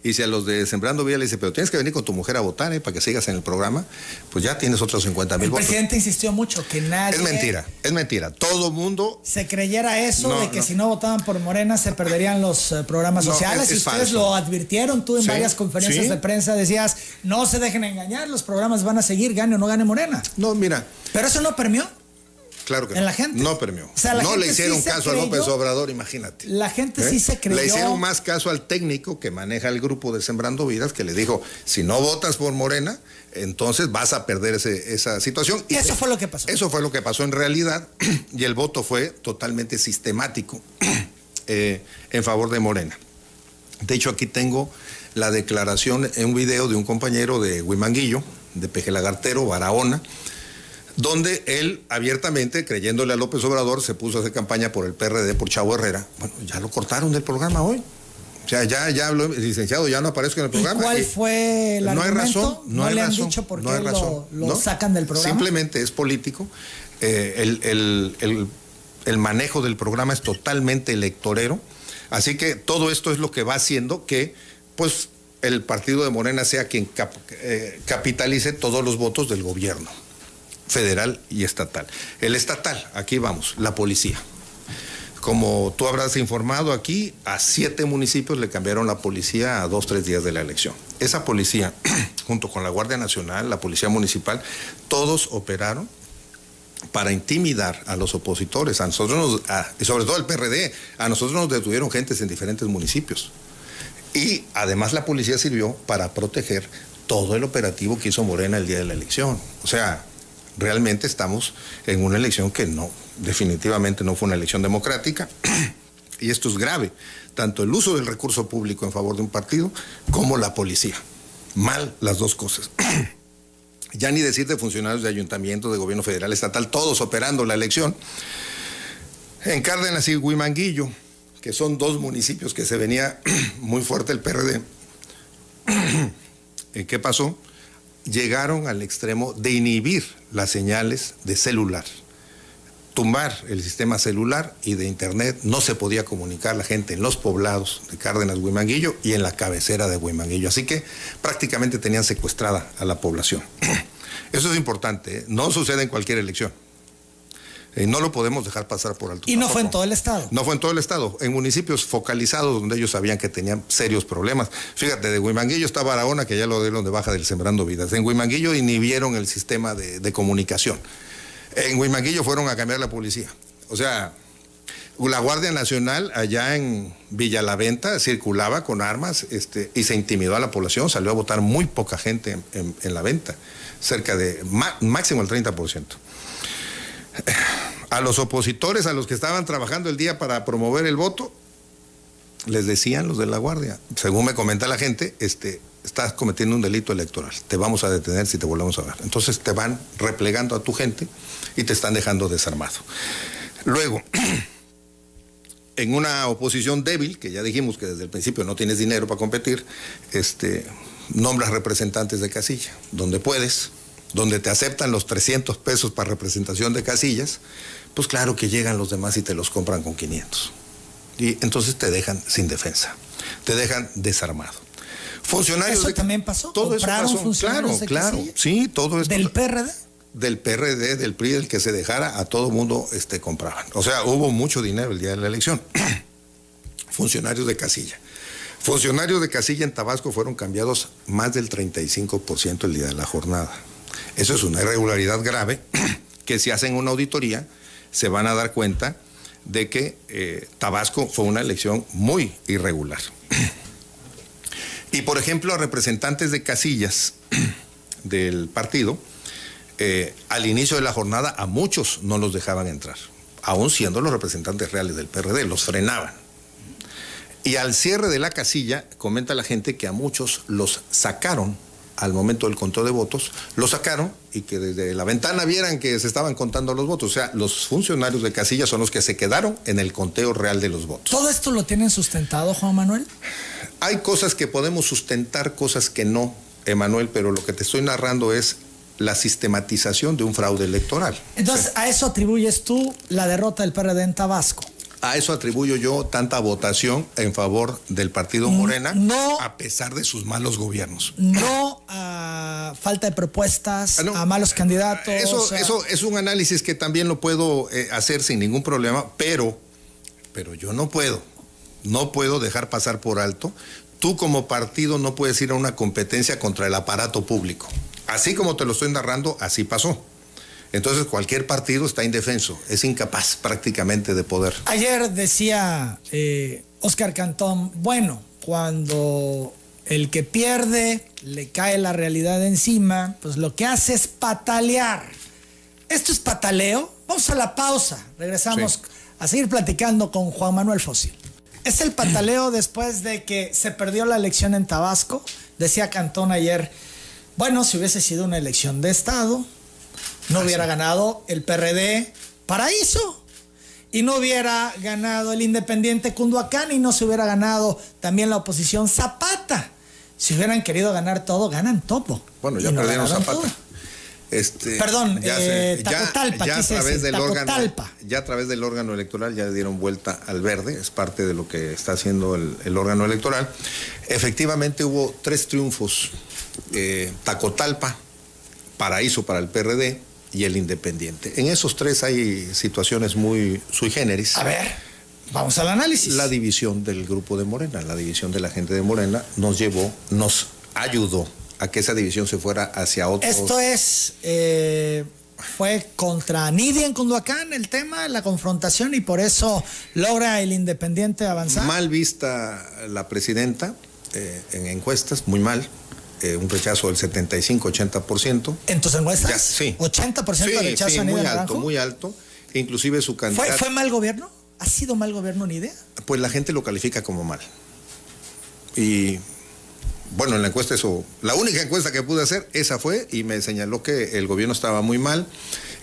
Y si a los de Sembrando Vida le dice, pero tienes que venir con tu mujer a votar ¿eh? para que sigas en el programa, pues ya tienes otros 50 mil votos. El presidente insistió mucho que nadie. Es mentira, es mentira. Todo mundo. Se creyera eso de que si no votaban por Morena se perderían los eh, programas sociales. y ustedes lo advirtieron, tú en varias conferencias de prensa decías, no se dejen engañar, los programas van a seguir, gane o no gane Morena. No, mira. Pero eso no permió. Claro que en no. la gente. No. O sea, le hicieron sí caso a López Obrador, imagínate. La gente ¿Eh? sí se creyó. Le hicieron más caso al técnico que maneja el grupo de Sembrando Vidas, que le dijo, si no votas por Morena, entonces vas a perder ese- esa situación. Y Eso fue lo que pasó. Eso fue lo que pasó en realidad, y el voto fue totalmente sistemático eh, en favor de Morena. De hecho, aquí tengo la declaración en un video de un compañero de Huimanguillo, de Peje Lagartero, Barahona, donde él abiertamente, creyéndole a López Obrador, se puso a hacer campaña por el PRD, por Chavo Herrera. Bueno, ya lo cortaron del programa hoy. O sea, ya, ya habló, licenciado, ya no aparezco en el ¿Y programa. cuál Y- fue el no hay razón, no, hay le han razón, dicho por no qué lo, razón, lo ¿no? sacan del programa. Simplemente es político. Eh, el, el- el- el manejo del programa es totalmente electorero. Así que todo esto es lo que va haciendo que, pues, el partido de Morena sea quien cap- eh, capitalice todos los votos del gobierno federal y estatal. El estatal, aquí vamos, la policía. Como tú habrás informado aquí, a siete municipios le cambiaron la policía a dos, tres días de la elección. Esa policía, junto con la Guardia Nacional, la Policía Municipal, todos operaron para intimidar a los opositores, a nosotros, nos- y sobre todo al PRD, a nosotros nos detuvieron gentes en diferentes municipios. Y además la policía sirvió para proteger todo el operativo que hizo Morena el día de la elección. O sea, realmente estamos en una elección que no, definitivamente no fue una elección democrática. Y esto es grave, tanto el uso del recurso público en favor de un partido como la policía. Mal las dos cosas. Ya ni decir de funcionarios de ayuntamientos, de gobierno federal, estatal, todos operando la elección. En Cárdenas y Huimanguillo, que son dos municipios que se venía muy fuerte el PRD. ¿Y ¿Qué pasó? Llegaron al extremo de inhibir las señales de celular, tumbar el sistema celular y de internet. No se podía comunicar la gente en los poblados de Cárdenas, Huimanguillo y en la cabecera de Huimanguillo. Así que prácticamente tenían secuestrada a la población. Eso es importante, ¿eh? no sucede en cualquier elección. Eh, no lo podemos dejar pasar por alto. Y no fue en todo el estado. No fue en todo el estado, en municipios focalizados donde ellos sabían que tenían serios problemas. Fíjate, de Huimanguillo está Barahona, que ya lo dieron de baja del Sembrando Vidas. En Huimanguillo inhibieron el sistema de, de comunicación. En Huimanguillo fueron a cambiar la policía. O sea, la Guardia Nacional allá en Villa La Venta circulaba con armas este, y se intimidó a la población. Salió a votar muy poca gente en, en- en la venta, cerca de má- máximo el 30% a los opositores, a los que estaban trabajando el día para promover el voto, les decían los de la Guardia, según me comenta la gente, este, estás cometiendo un delito electoral, te vamos a detener si te volvemos a ver. Entonces te van replegando a tu gente y te están dejando desarmado. Luego, en una oposición débil, que ya dijimos que desde el principio no tienes dinero para competir, este, nombras representantes de casilla, donde puedes, donde te aceptan los 300 pesos para representación de casillas, pues claro que llegan los demás y te los compran con 500. Y entonces te dejan sin defensa, te dejan desarmado. Funcionarios ¿Eso de- también pasó? Todo eso ¿Compraron pasó. Claro, de claro. Sí, todo esto ¿Del PRD? del PRD, del PRI, del que se dejara, a todo mundo este, compraban. O sea, hubo mucho dinero el día de la elección. Funcionarios de casilla. Funcionarios de casilla en Tabasco fueron cambiados más del 35% el día de la jornada. Eso es una irregularidad grave que si hacen una auditoría se van a dar cuenta de que eh, Tabasco fue una elección muy irregular. Y por ejemplo, a representantes de casillas del partido, eh, al inicio de la jornada a muchos no los dejaban entrar, aún siendo los representantes reales del PRD, los frenaban. Y al cierre de la casilla, comenta la gente que a muchos los sacaron al momento del conteo de votos, los sacaron y que desde la ventana vieran que se estaban contando los votos. O sea, los funcionarios de casilla son los que se quedaron en el conteo real de los votos. ¿Todo esto lo tienen sustentado, Juan Manuel? Hay cosas que podemos sustentar, cosas que no, Emanuel, pero lo que te estoy narrando es la sistematización de un fraude electoral. Entonces, ¿a eso atribuyes tú la derrota del PRD en Tabasco? A eso atribuyo yo tanta votación en favor del partido Morena, no. a pesar de sus malos gobiernos. No a falta de propuestas, Ah, no. a malos candidatos. Eso, o sea, eso es un análisis que también lo puedo eh, hacer sin ningún problema, pero, pero yo no puedo, no puedo dejar pasar por alto. Tú como partido no puedes ir a una competencia contra el aparato público. Así como te lo estoy narrando, así pasó. Entonces cualquier partido está indefenso, es incapaz prácticamente de poder. Ayer decía eh, Oscar Cantón, bueno, cuando el que pierde le cae la realidad encima, pues lo que hace es patalear. ¿Esto es pataleo? Vamos a la pausa, regresamos a seguir platicando con Juan Manuel Fósil. Es el pataleo después de que se perdió la elección en Tabasco. Decía Cantón ayer, bueno, si hubiese sido una elección de Estado, no hubiera ganado el PRD Paraíso y no hubiera ganado el Independiente Cunduacán y no se hubiera ganado también la oposición Zapata. Si hubieran querido ganar todo, ganan todo. Bueno, ya perdieron Zapata. Este, Perdón, ya, eh, Tacotalpa, ya, a través del órgano, ya a través del órgano electoral ya dieron vuelta al verde, es parte de lo que está haciendo el, órgano electoral. Efectivamente hubo tres triunfos, eh, Tacotalpa, Paraíso para el PRD, y el independiente. En esos tres hay situaciones muy sui generis. A ver, vamos al análisis. La división del grupo de Morena, la división de la gente de Morena nos llevó, nos ayudó a que esa división se fuera hacia otro. Esto es, eh, fue contra Nidia en Cunduacán el tema, la confrontación y por eso logra el independiente avanzar. Mal vista la presidenta eh, en encuestas, muy mal eh, un rechazo del 75-80%. ¿En tus encuestas? sí. ¿80% de rechazo sí, muy alto, muy alto. Inclusive su candidato... ¿Fue, mal gobierno? ¿Ha sido mal gobierno ni idea? Pues la gente lo califica como mal. Y bueno, en la encuesta eso, la única encuesta que pude hacer, esa fue, y me señaló que el gobierno estaba muy mal.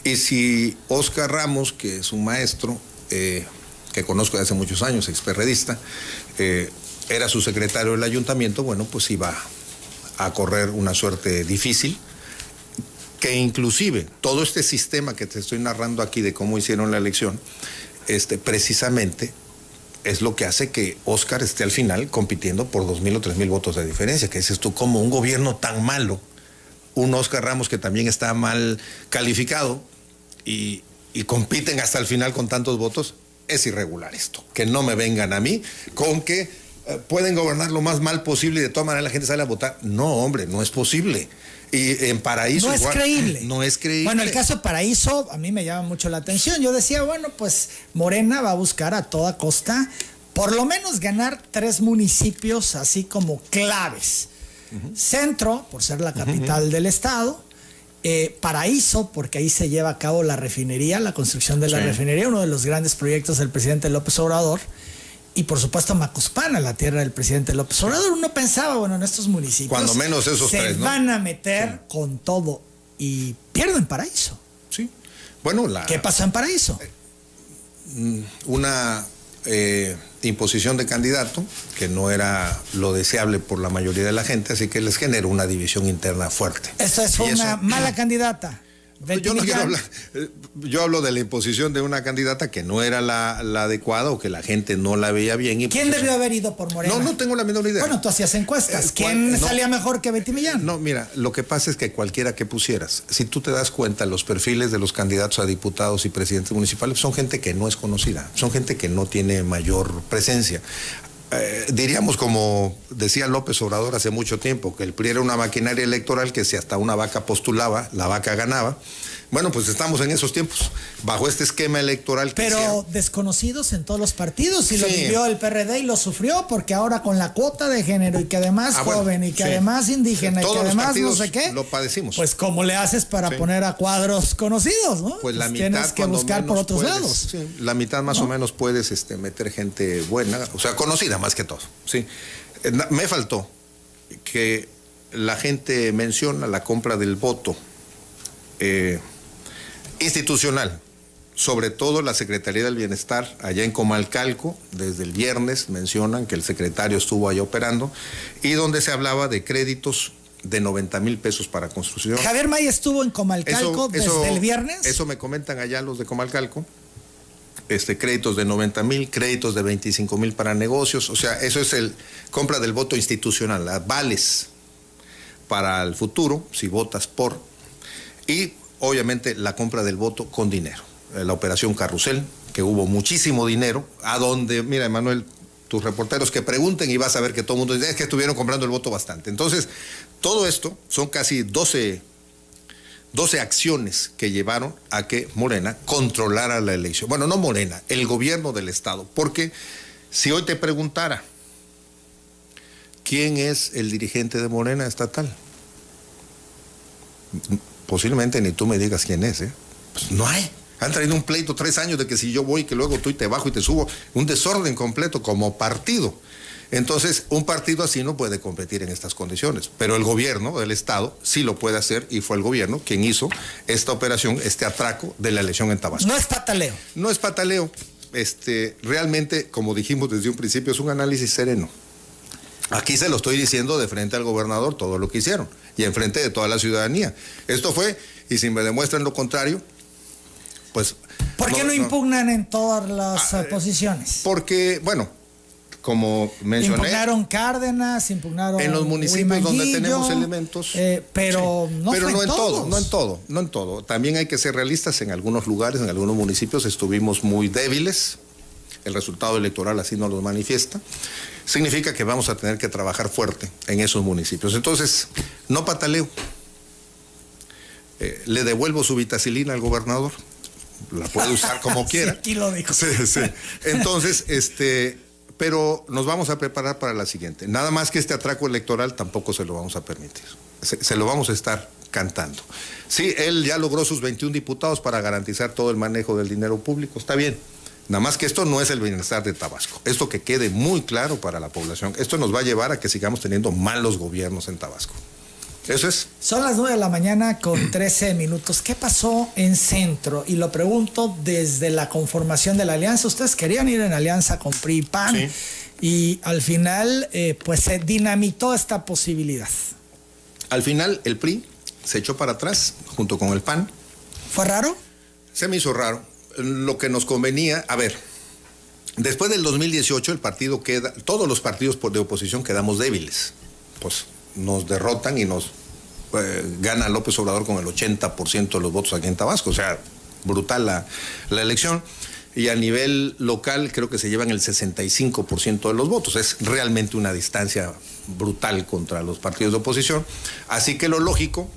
Y si Oscar Ramos, que es un maestro, eh, que conozco de hace muchos años, experredista, eh, era su secretario del ayuntamiento, bueno, pues iba a correr una suerte difícil, que inclusive todo este sistema que te estoy narrando aquí de cómo hicieron la elección, este, precisamente es lo que hace que Oscar esté al final compitiendo por dos mil o tres mil votos de diferencia, que dices tú, como un gobierno tan malo, un Oscar Ramos que también está mal calificado y, compiten hasta el final con tantos votos, es irregular esto. Que no me vengan a mí con que pueden gobernar lo más mal posible y de todas maneras la gente sale a votar. No, hombre, no es posible. Y en Paraíso. No es creíble. No es creíble. Bueno, el caso de Paraíso a mí me llama mucho la atención. Yo decía, bueno, pues Morena va a buscar a toda costa por lo menos ganar tres municipios así como claves. Centro, por ser la capital del estado. Eh, Paraíso, porque ahí se lleva a cabo la refinería, la construcción de la refinería, uno de los grandes proyectos del presidente López Obrador y por supuesto Macuspana, la tierra del presidente López Obrador. Uno pensaba, bueno, en estos municipios. Cuando menos esos se van a meter con todo y pierden paraíso. Sí. Bueno, la. ¿Qué pasó en paraíso? Mm, una eh, imposición de candidato que no era lo deseable por la mayoría de la gente, así que les generó una división interna fuerte. Eso es una mala candidata. Yo no quiero hablar, eh, yo hablo de la imposición de una candidata que no era la, adecuada o que la gente no la veía bien. Y ¿Quién debió haber ido por Morena? No, no tengo la menor idea. Bueno, tú hacías encuestas. Eh, ¿Quién salía mejor que Betty Millán? No, mira, lo que pasa es que cualquiera que pusieras, si tú te das cuenta, los perfiles de los candidatos a diputados y presidentes municipales son gente que no es conocida, son gente que no tiene mayor presencia. Eh, diríamos como decía López Obrador hace mucho tiempo, que el PRI era una maquinaria electoral que si hasta una vaca postulaba, la vaca ganaba. Bueno, pues estamos en esos tiempos, bajo este esquema electoral. Que Pero desconocidos en todos los partidos, y lo vivió el PRD y lo sufrió, porque ahora con la cuota de género y que además ah, joven y que además indígena y que además no sé qué. Lo padecimos. Pues ¿cómo le haces para poner a cuadros conocidos, no? Pues la mitad. Tienes que buscar por otros lados. la mitad más o menos puedes este, meter gente buena, o sea, conocida más que todo. Sí. Eh, me faltó que la gente menciona la compra del voto. Eh, institucional, sobre todo la Secretaría del Bienestar, allá en Comalcalco, desde el viernes mencionan que el secretario estuvo allá operando, y donde se hablaba de créditos de 90 mil pesos para construcción. Javier May estuvo en Comalcalco desde el viernes. Eso me comentan allá los de Comalcalco. Este, créditos de 90 mil, créditos de 25 mil para negocios, o sea, eso es el compra del voto institucional, vales para el futuro, si votas por, y obviamente la compra del voto con dinero. Eh, la operación Carrusel, que hubo muchísimo dinero, a donde, mira, Emanuel, tus reporteros que pregunten y vas a ver que todo el mundo dice es que estuvieron comprando el voto bastante. Entonces, todo esto son casi 12, 12 acciones que llevaron a que Morena controlara la elección. Bueno, no Morena, el gobierno del Estado. Porque si hoy te preguntara, ¿quién es el dirigente de Morena estatal? Posiblemente ni tú me digas quién es, ¿eh? Pues no hay. Han traído un pleito tres años de que si yo voy, que luego tú y te bajo y te subo, un desorden completo como partido. Entonces, un partido así no puede competir en estas condiciones, pero el gobierno del Estado sí lo puede hacer y fue el gobierno quien hizo esta operación, este atraco de la elección en Tabasco. No es pataleo. No es pataleo. Este, realmente, como dijimos desde un principio, es un análisis sereno. Aquí se lo estoy diciendo de frente al gobernador todo lo que hicieron y en frente de toda la ciudadanía. Esto fue, y si me demuestran lo contrario, pues... ¿Por qué no, impugnan en todas las ah, posiciones? Porque, bueno, como mencioné. Impugnaron Cárdenas, impugnaron. En los municipios donde tenemos elementos. Eh, pero no, pero no en todo, no en todo, no en todo. También hay que ser realistas. En algunos lugares, en algunos municipios estuvimos muy débiles. El resultado electoral así nos lo manifiesta. Significa que vamos a tener que trabajar fuerte en esos municipios. Entonces, no pataleo. Eh, le devuelvo su vitacilina al gobernador. La puede usar como quiera. aquí lo dijo. Sí, sí. Entonces, este pero nos vamos a preparar para la siguiente. Nada más que este atraco electoral tampoco se lo vamos a permitir. Se, lo vamos a estar cantando. Sí, él ya logró sus 21 diputados para garantizar todo el manejo del dinero público. Está bien. Nada más que esto no es el bienestar de Tabasco. Esto que quede muy claro para la población. Esto nos va a llevar a que sigamos teniendo malos gobiernos en Tabasco. Eso es. Son las 9 de la mañana con 13 minutos. ¿Qué pasó en centro? Y lo pregunto desde la conformación de la alianza. Ustedes querían ir en alianza con PRI y PAN. Y al final, eh, pues se dinamitó esta posibilidad. Al final, el PRI se echó para atrás junto con el PAN. ¿Fue raro? Se me hizo raro. Lo que nos convenía, a ver, después del 2018 el partido queda, todos los partidos de oposición quedamos débiles. Pues nos derrotan y nos eh, gana López Obrador con el 80% de los votos aquí en Tabasco. O sea, brutal la, la elección. Y a nivel local creo que se llevan el 65% de los votos. Es realmente una distancia brutal contra los partidos de oposición. Así que lo lógico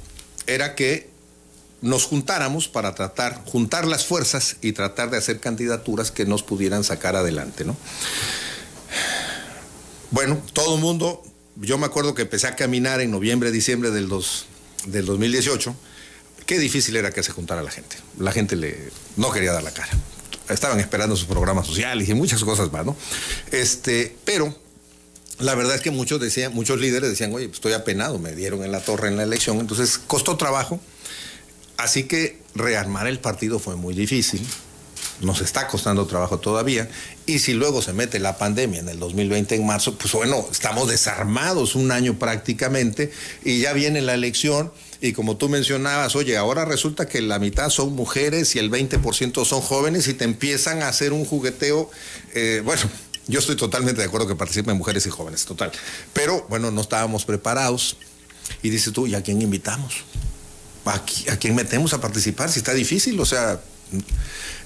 era que nos juntáramos para tratar, juntar las fuerzas y tratar de hacer candidaturas que nos pudieran sacar adelante, ¿no? Bueno, todo el mundo yo me acuerdo que empecé a caminar en noviembre, diciembre del, del 2018. Qué difícil era que se juntara la gente. La gente le, no quería dar la cara. Estaban esperando sus programas sociales y muchas cosas más, ¿no? Este, pero la verdad es que muchos decían, muchos líderes decían, oye, estoy apenado, me dieron en la torre en la elección, entonces costó trabajo. Así que rearmar el partido fue muy difícil nos está costando trabajo todavía. Y si luego se mete la pandemia en el 2020 en marzo, pues bueno, estamos desarmados un año prácticamente y ya viene la elección. Y como tú mencionabas, oye, ahora resulta que la mitad son mujeres y el 20% son jóvenes y te empiezan a hacer un jugueteo. Eh, bueno, yo estoy totalmente de acuerdo que participen mujeres y jóvenes, total. Pero bueno, no estábamos preparados. Y dices tú, ¿y a quién invitamos? ¿A, ¿A quién metemos a participar? Si está difícil, o sea,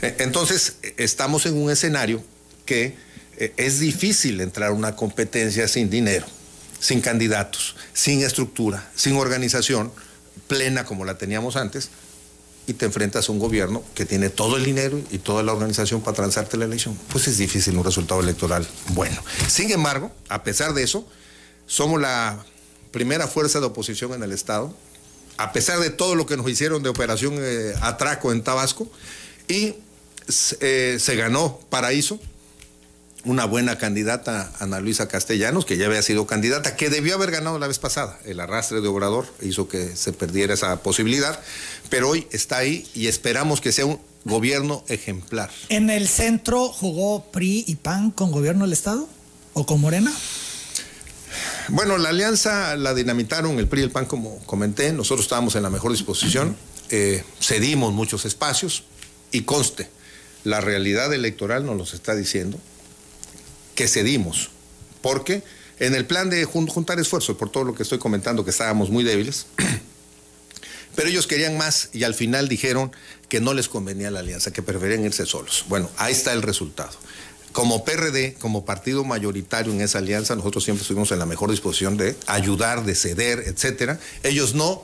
eh, entonces, estamos en un escenario que eh, es difícil entrar a una competencia sin dinero, sin candidatos, sin estructura, sin organización plena como la teníamos antes, y te enfrentas a un gobierno que tiene todo el dinero y toda la organización para transarte la elección. Pues es difícil un resultado electoral bueno. Sin embargo, a pesar de eso, somos la primera fuerza de oposición en el Estado, a pesar de todo lo que nos hicieron de operación eh, atraco en Tabasco, y eh, se ganó Paraíso, una buena candidata, Ana Luisa Castellanos, que ya había sido candidata, que debió haber ganado la vez pasada. El arrastre de Obrador hizo que se perdiera esa posibilidad, pero hoy está ahí y esperamos que sea un gobierno ejemplar. ¿En el centro jugó PRI y PAN con gobierno del Estado? ¿O con Morena? Bueno, la alianza la dinamitaron el PRI y el PAN, como comenté. Nosotros estábamos en la mejor disposición. Eh, cedimos muchos espacios y conste, la realidad electoral nos los está diciendo que cedimos, porque en el plan de juntar esfuerzos, por todo lo que estoy comentando, que estábamos muy débiles, pero ellos querían más y al final dijeron que no les convenía la alianza, que preferían irse solos. Bueno, ahí está el resultado. Como PRD, como partido mayoritario en esa alianza, nosotros siempre estuvimos en la mejor disposición de ayudar, de ceder, etcétera. Ellos no,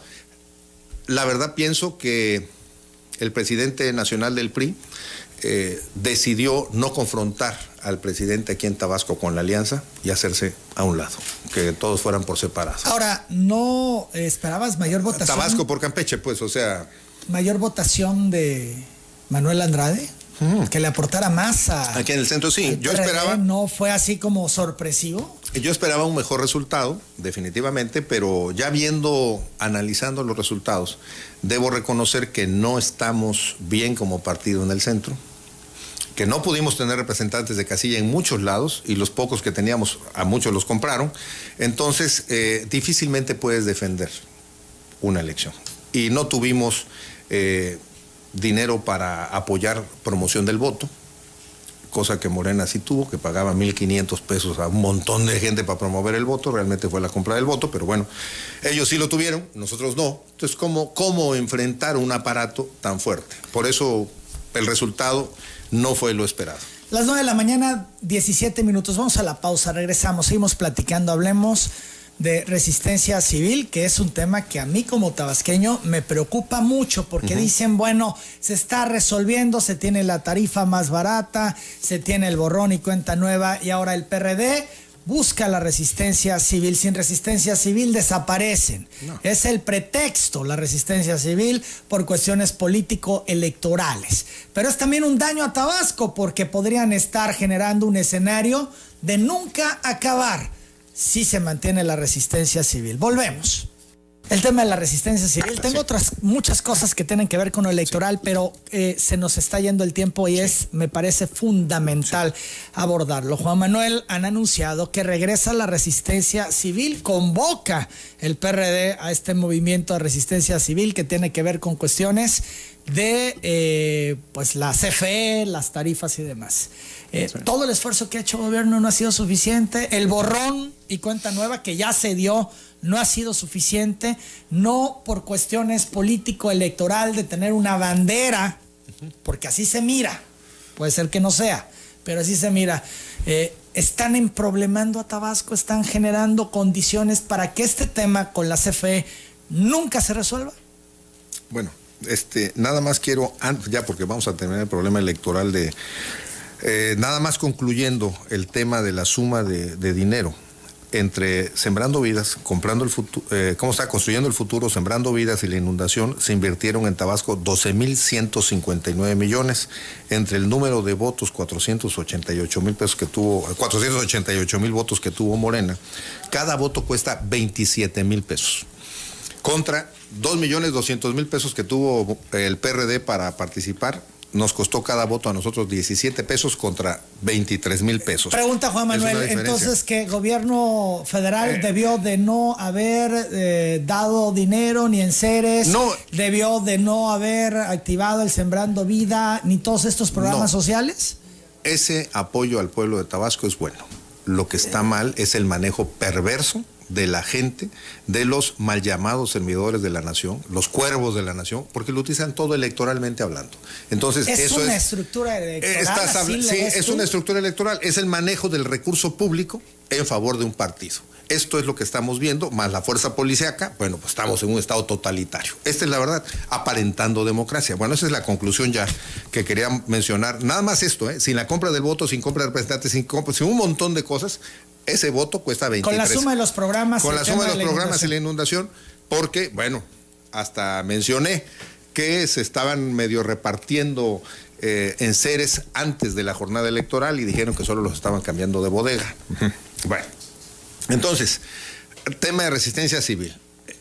la verdad pienso que el presidente nacional del PRI eh, decidió no confrontar al presidente aquí en Tabasco con la alianza y hacerse a un lado, que todos fueran por separados. Ahora, ¿no esperabas mayor votación? Tabasco por Campeche, pues, o sea... Mayor votación de Manuel Andrade que le aportara más a. Aquí en el centro sí. Yo esperaba. No fue así como sorpresivo. Yo esperaba un mejor resultado, definitivamente, pero ya viendo, analizando los resultados, debo reconocer que no estamos bien como partido en el centro, que no pudimos tener representantes de casilla en muchos lados y los pocos que teníamos, a muchos los compraron. Entonces, eh, difícilmente puedes defender una elección. Y no tuvimos. Eh, dinero para apoyar promoción del voto, cosa que Morena sí tuvo, que pagaba 1.500 pesos a un montón de gente para promover el voto, realmente fue la compra del voto, pero bueno, ellos sí lo tuvieron, nosotros no. Entonces, ¿cómo, cómo enfrentar un aparato tan fuerte? Por eso el resultado no fue lo esperado. Las 9 de la mañana, 17 minutos, vamos a la pausa, regresamos, seguimos platicando, hablemos de resistencia civil, que es un tema que a mí como tabasqueño me preocupa mucho porque dicen, bueno, se está resolviendo, se tiene la tarifa más barata, se tiene el borrón y cuenta nueva y ahora el PRD busca la resistencia civil. Sin resistencia civil desaparecen. Es el pretexto, la resistencia civil, por cuestiones político-electorales. Pero es también un daño a Tabasco porque podrían estar generando un escenario de nunca acabar si se mantiene la resistencia civil. Volvemos. El tema de la resistencia civil. Tengo otras muchas cosas que tienen que ver con lo electoral, pero eh, se nos está yendo el tiempo y es, me parece fundamental abordarlo. Juan Manuel han anunciado que regresa la resistencia civil, convoca el PRD a este movimiento de resistencia civil que tiene que ver con cuestiones de eh, pues la CFE, las tarifas y demás. Eh, todo el esfuerzo que ha hecho el gobierno no ha sido suficiente. El borrón y cuenta nueva que ya se dio no ha sido suficiente. No por cuestiones político-electoral de tener una bandera, porque así se mira. Puede ser que no sea, pero así se mira. Eh, están emproblemando a Tabasco, están generando condiciones para que este tema con la CFE nunca se resuelva. Bueno, este, nada más quiero, ya porque vamos a tener el problema electoral de, eh, nada más concluyendo el tema de la suma de, dinero entre Sembrando Vidas, comprando el futuro, eh, cómo está construyendo el futuro, Sembrando Vidas y la inundación, se invirtieron en Tabasco 12.159 millones. Entre el número de votos, 488 mil pesos que tuvo, 488 mil votos que tuvo Morena, cada voto cuesta 27 mil pesos. Contra 2.200.000 pesos que tuvo el PRD para participar, nos costó cada voto a nosotros 17 pesos contra 23 mil pesos. Pregunta Juan Manuel, entonces que gobierno federal eh. debió de no haber eh, dado dinero ni en seres, no, debió de no haber activado el Sembrando Vida ni todos estos programas sociales. Ese apoyo al pueblo de Tabasco es bueno. Lo que está mal es el manejo perverso de la gente, de los mal llamados servidores de la nación, los cuervos de la nación, porque lo utilizan todo electoralmente hablando. Entonces, es eso una estructura electoral. sí, es una estructura electoral, es el manejo del recurso público en favor de un partido. Esto es lo que estamos viendo, más la fuerza policíaca, bueno, pues estamos en un estado totalitario. Esta es la verdad, aparentando democracia. Bueno, esa es la conclusión ya que quería mencionar. Nada más esto, ¿eh? sin la compra del voto, sin compra de representantes, sin, compra, sin un montón de cosas, ese voto cuesta 23. Con la suma de los programas. Con la suma de los programas y la inundación, porque, bueno, hasta mencioné que se estaban medio repartiendo eh, en seres antes de la jornada electoral y dijeron que solo los estaban cambiando de bodega. Bueno, entonces, tema de resistencia civil.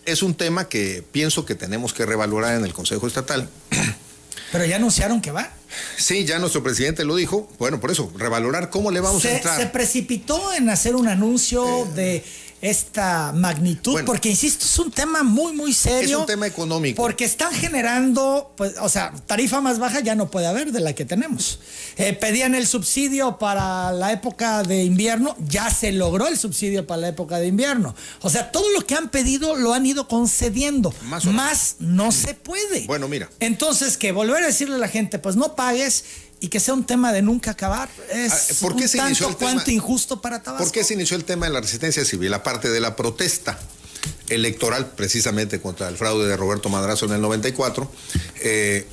Es un tema que pienso que tenemos que revalorar en el Consejo Estatal. Pero ya anunciaron que va. Sí, ya nuestro presidente lo dijo. Bueno, por eso, revalorar cómo le vamos a entrar. Se precipitó en hacer un anuncio eh, de esta magnitud, porque insisto, es un tema muy, muy serio. Es un tema económico. Porque están generando, pues, o sea, tarifa más baja ya no puede haber de la que tenemos. Eh, pedían el subsidio para la época de invierno, ya se logró el subsidio para la época de invierno. O sea, todo lo que han pedido lo han ido concediendo. Más, más no se puede. Bueno, mira. Entonces, que volver a decirle a la gente, pues no pagues y que sea un tema de nunca acabar. Es ah, ¿Por se tanto cuanto injusto para Tabasco. ¿Por qué se inició el tema de la resistencia civil? Aparte de la protesta electoral, precisamente contra el fraude de Roberto Madrazo en el 94, eh,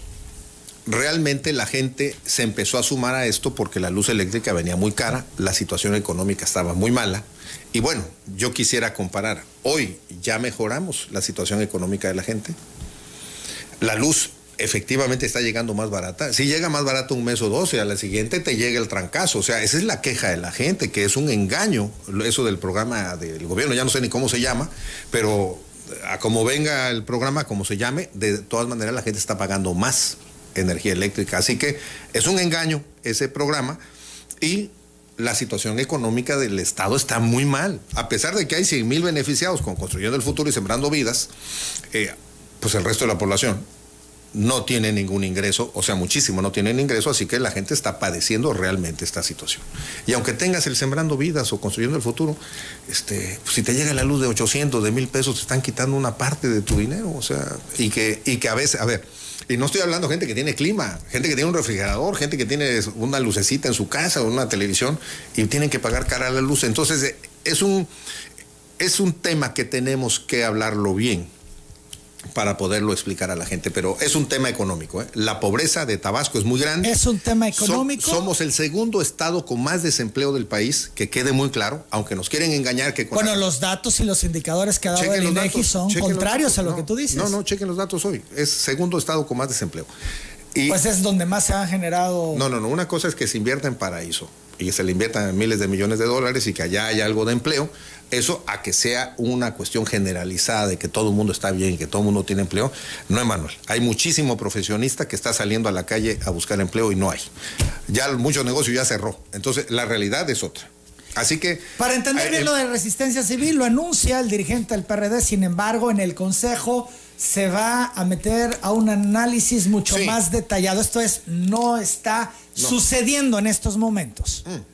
realmente la gente se empezó a sumar a esto porque la luz eléctrica venía muy cara, la situación económica estaba muy mala. Y bueno, yo quisiera comparar, hoy ya mejoramos la situación económica de la gente. La luz efectivamente está llegando más barata. Si llega más barato un mes o dos, y a la siguiente te llega el trancazo. O sea, esa es la queja de la gente, que es un engaño eso del programa del gobierno, ya no sé ni cómo se llama, pero a como venga el programa, como se llame, de todas maneras la gente está pagando más energía eléctrica. Así que es un engaño ese programa y la situación económica del Estado está muy mal. A pesar de que hay 100 mil beneficiados con Construyendo el Futuro y Sembrando Vidas, eh, pues el resto de la población no tiene ningún ingreso, o sea, muchísimo no tienen ingreso, así que la gente está padeciendo realmente esta situación. Y aunque tengas el Sembrando Vidas o Construyendo el Futuro, este, pues, si te llega la luz de 800, de mil pesos, te están quitando una parte de tu dinero, o sea, y que, y que a veces, a ver, y no estoy hablando de gente que tiene clima, gente que tiene un refrigerador, gente que tiene una lucecita en su casa o una televisión y tienen que pagar cara a la luz. Entonces, es un, es un tema que tenemos que hablarlo bien para poderlo explicar a la gente, pero es un tema económico. ¿eh? La pobreza de Tabasco es muy grande. Es un tema económico. somos el segundo estado con más desempleo del país, que quede muy claro, aunque nos quieren engañar que... bueno, los datos y los indicadores que ha dado el INEGI son contrarios a lo que tú dices. No, no, chequen los datos hoy. Es segundo estado con más desempleo. Y, pues es donde más se han generado... No, no, no. Una cosa es que se invierta en paraíso y se le inviertan miles de millones de dólares y que allá haya algo de empleo, eso a que sea una cuestión generalizada de que todo el mundo está bien y que todo el mundo tiene empleo, no es Manuel. Hay muchísimo profesionista que está saliendo a la calle a buscar empleo y no hay. Ya muchos negocios ya cerró. Entonces, la realidad es otra. Así que. Para entender bien eh, lo de resistencia civil, lo anuncia el dirigente del PRD, sin embargo, en el Consejo se va a meter a un análisis mucho más detallado. Esto es, no está sucediendo en estos momentos. Mm.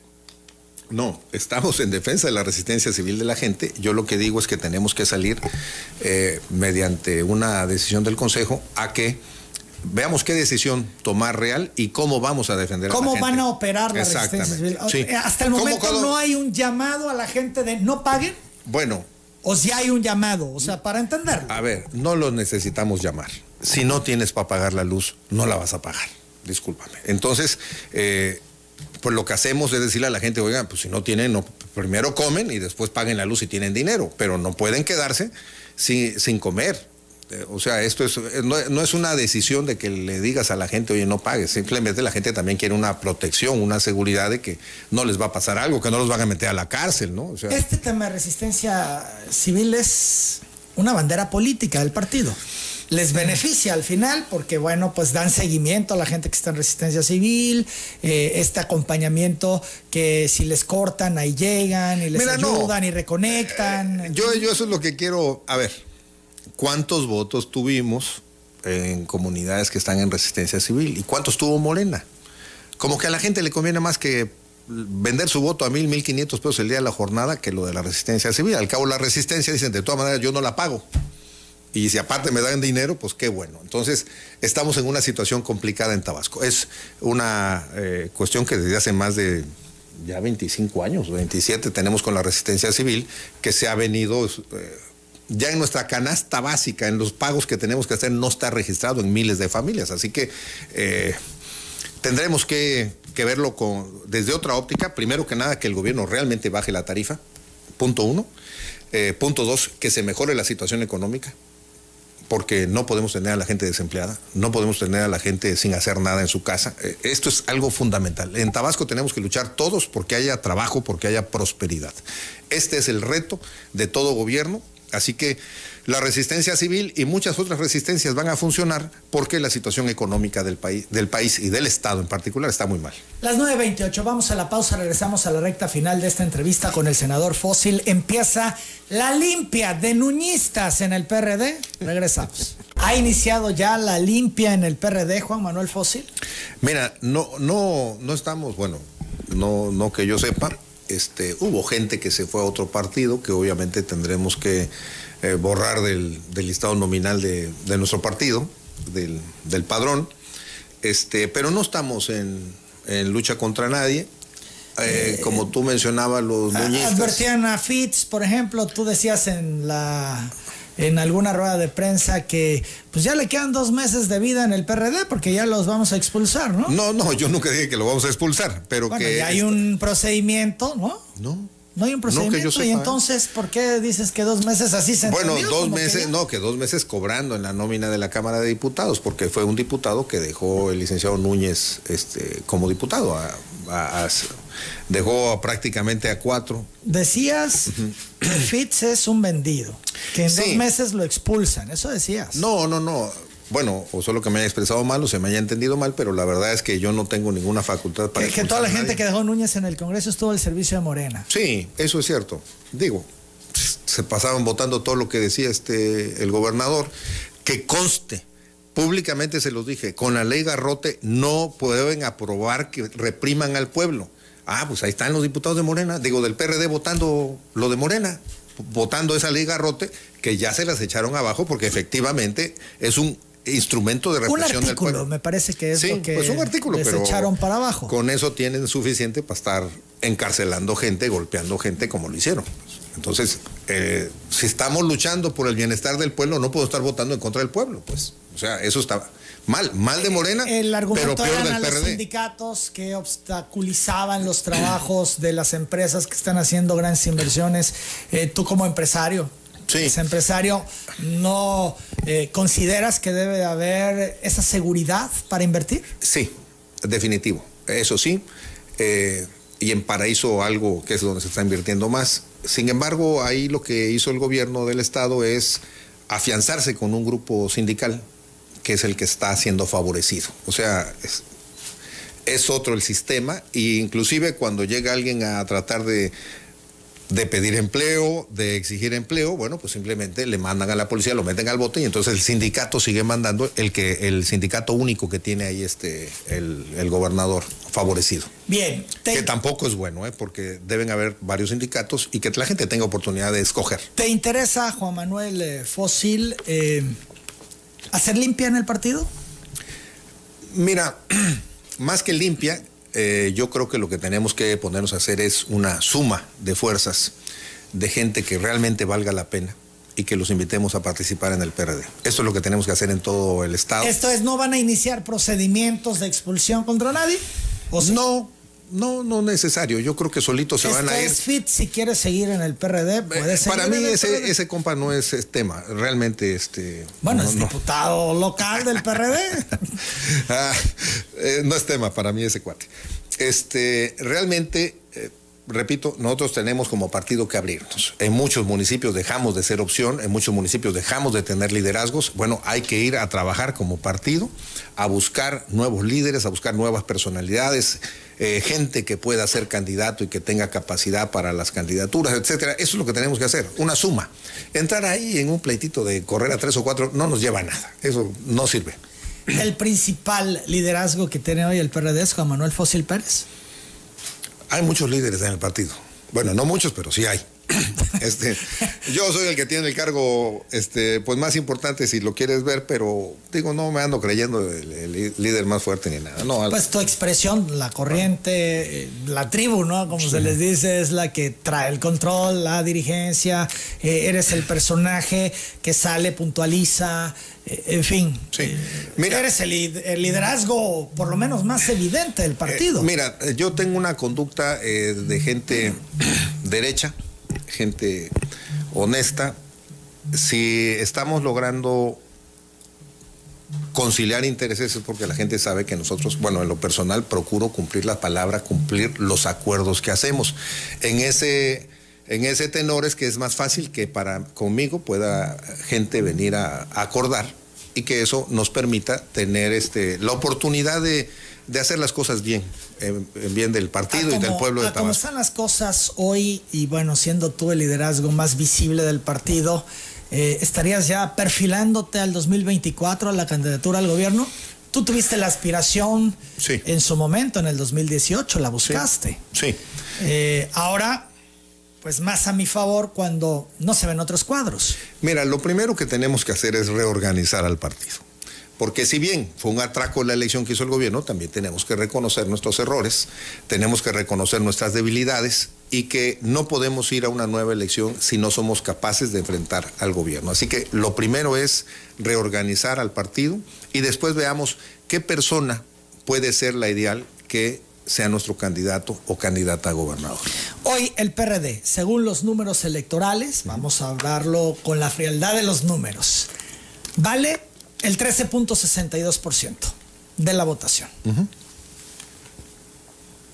No, estamos en defensa de la resistencia civil de la gente. Yo lo que digo es que tenemos que salir eh, mediante una decisión del Consejo a que veamos qué decisión tomar real y cómo vamos a defender a ¿Cómo van a operar la resistencia civil? Hasta el momento no hay un llamado a la gente de no paguen. Bueno, o si hay un llamado, o sea, para entenderlo. A ver, no lo necesitamos llamar. Si no tienes para pagar la luz, no la vas a pagar. Discúlpame. Entonces, eh, pues lo que hacemos es decirle a la gente, oigan, pues si no tienen, no, primero comen y después paguen la luz si tienen dinero, pero no pueden quedarse sin, sin comer. Este, o sea, esto es, no, es una decisión de que le digas a la gente, oye, no pagues. Simplemente la gente también quiere una protección, una seguridad de que no les va a pasar algo, que no los van a meter a la cárcel, ¿no? este tema de resistencia civil es una bandera política del partido. Les beneficia al final porque, bueno, pues dan seguimiento a la gente que está en resistencia civil, eh, este acompañamiento que si les cortan, ahí llegan y les ayudan y reconectan. Eh, yo, yo eso es lo que quiero, a ver, cuántos votos tuvimos en comunidades que están en resistencia civil y cuántos tuvo Morena. Como que a la gente le conviene más que vender su voto a mil, mil quinientos pesos el día de la jornada que lo de la resistencia civil. Al cabo la resistencia dicen, de todas maneras yo no la pago. Y si aparte me dan dinero, pues qué bueno. Entonces, estamos en una situación complicada en Tabasco. Es una eh, cuestión que desde hace más de ya 25 años, 27 tenemos con la resistencia civil, que se ha venido... Eh, ya en nuestra canasta básica, en los pagos que tenemos que hacer, no está registrado en miles de familias. Así que eh, tendremos que, verlo con, desde otra óptica. Primero que nada, que el gobierno realmente baje la tarifa, punto uno. Punto dos, que se mejore la situación económica, porque no podemos tener a la gente desempleada, no podemos tener a la gente sin hacer nada en su casa. Eh, esto es algo fundamental. En Tabasco tenemos que luchar todos porque haya trabajo, porque haya prosperidad. Este es el reto de todo gobierno Así que la resistencia civil y muchas otras resistencias van a funcionar porque la situación económica del país, del país y del Estado en particular está muy mal. Las 9.28, vamos a la pausa, regresamos a la recta final de esta entrevista con el senador Fósil. Empieza la limpia de nuñistas en el PRD. Regresamos. ¿Ha iniciado ya la limpia en el PRD, Juan Manuel Fósil? Mira, no, no, no estamos, bueno, no, no que yo sepa, este, hubo gente que se fue a otro partido, que obviamente tendremos que eh, borrar del, listado nominal de, nuestro partido, del, padrón, este, pero no estamos en, lucha contra nadie. Eh, como tú mencionabas, los muñizas. Advertían a Fitz, por ejemplo, tú decías en la en alguna rueda de prensa que pues ya le quedan dos meses de vida en el PRD porque ya los vamos a expulsar, ¿no? No, no, yo nunca dije que lo vamos a expulsar, pero que... Ya hay un procedimiento, ¿no? No. No hay un procedimiento. y ¿eh? entonces, ¿por qué dices que dos meses así se Bueno, dos meses, no, que dos meses cobrando en la nómina de la Cámara de Diputados, porque fue un diputado que dejó el licenciado Núñez este, como diputado. dejó prácticamente a cuatro. Decías que Fitz es un vendido, que en dos meses lo expulsan, eso decías. No, no, no bueno, o solo que me haya expresado mal o se me haya entendido mal, pero la verdad es que yo no tengo ninguna facultad para... Que, que toda la gente que dejó Núñez en el Congreso estuvo al servicio de Morena. Sí, eso es cierto. Digo, se pasaban votando todo lo que decía este el gobernador, que conste, públicamente se los dije, con la ley Garrote no pueden aprobar que repriman al pueblo. Ah, pues ahí están los diputados de Morena, digo, del PRD votando lo de Morena, votando esa ley Garrote, que ya se las echaron abajo porque efectivamente es un instrumento de represión un artículo, me parece que es lo que pues un artículo, les echaron para abajo. Con eso tienen suficiente para estar encarcelando gente, golpeando gente como lo hicieron. Entonces, eh, si estamos luchando por el bienestar del pueblo, no puedo estar votando en contra del pueblo, pues. O sea, eso está mal, mal de Morena, el argumento pero peor eran del los sindicatos que obstaculizaban los trabajos de las empresas que están haciendo grandes inversiones. Eh, tú como empresario, ese empresario, ¿no eh, consideras que debe haber esa seguridad para invertir? Sí, definitivo. Eso sí. Eh, y en Paraíso algo que es donde se está invirtiendo más. Sin embargo, ahí lo que hizo el gobierno del estado es afianzarse con un grupo sindical que es el que está siendo favorecido. O sea, es, es otro el sistema e inclusive cuando llega alguien a tratar de de pedir empleo, de exigir empleo, bueno, pues simplemente le mandan a la policía, lo meten al bote y entonces el sindicato sigue mandando el que el sindicato único que tiene ahí este el, gobernador favorecido. Bien, que tampoco es bueno, ¿eh? porque deben haber varios sindicatos y que la gente tenga oportunidad de escoger. ¿Te interesa Juan Manuel eh, Fósil eh, hacer limpia en el partido? Mira, más que limpia, eh, yo creo que lo que tenemos que ponernos a hacer es una suma de fuerzas de gente que realmente valga la pena y que los invitemos a participar en el PRD. Esto es lo que tenemos que hacer en todo el Estado. ¿Esto es, no van a iniciar procedimientos de expulsión contra nadie? ¿O No, no, no necesario. Yo creo que solitos se van a ir. Es fit si quieres seguir en el PRD, puede seguir Para mí ese, ese compa no es, tema. Realmente, este. Bueno, es diputado local del PRD. Ah, eh, no es tema para mí ese cuate. Este, realmente. Eh, repito, nosotros tenemos como partido que abrirnos. En muchos municipios dejamos de ser opción, en muchos municipios dejamos de tener liderazgos. Bueno, hay que ir a trabajar como partido, a buscar nuevos líderes, a buscar nuevas personalidades, eh, gente que pueda ser candidato y que tenga capacidad para las candidaturas, etcétera. Eso es lo que tenemos que hacer, una suma. Entrar ahí en un pleitito de correr a tres o cuatro no nos lleva a nada. Eso no sirve. ¿El principal liderazgo que tiene hoy el PRD es Juan Manuel Fósil Pérez? Hay muchos líderes en el partido. Bueno, no muchos, pero sí hay. Este, yo soy el que tiene el cargo este, pues más importante si lo quieres ver, pero digo, no me ando creyendo el, líder más fuerte ni nada. No, pues tu expresión, la corriente, eh, la tribu, ¿no? Como se les dice, es la que trae el control, la dirigencia, eh, eres el personaje que sale, puntualiza, eh, en fin. Sí. Mira, eres el, liderazgo, por lo menos, más evidente del partido. mira, yo tengo una conducta de gente derecha gente honesta, si estamos logrando conciliar intereses es porque la gente sabe que nosotros, bueno, en lo personal procuro cumplir la palabra, cumplir los acuerdos que hacemos. En ese, en ese tenor es que es más fácil que para conmigo pueda gente venir a, a acordar y que eso nos permita tener este, la oportunidad de de hacer las cosas bien, en, bien del partido y del pueblo de Tabasco. Como están las cosas hoy, y bueno, siendo tú el liderazgo más visible del partido, eh, ¿estarías ya perfilándote al 2024 a la candidatura al gobierno? Tú tuviste la aspiración en su momento, en el 2018, la buscaste. Sí. Eh, ahora, pues más a mi favor cuando no se ven otros cuadros. Mira, lo primero que tenemos que hacer es reorganizar al partido Porque si bien fue un atraco la elección que hizo el gobierno, también tenemos que reconocer nuestros errores, tenemos que reconocer nuestras debilidades y que no podemos ir a una nueva elección si no somos capaces de enfrentar al gobierno. Así que lo primero es reorganizar al partido y después veamos qué persona puede ser la ideal que sea nuestro candidato o candidata a gobernador. Hoy el PRD, según los números electorales, vamos a hablarlo con la frialdad de los números, vale el 13.62% de la votación.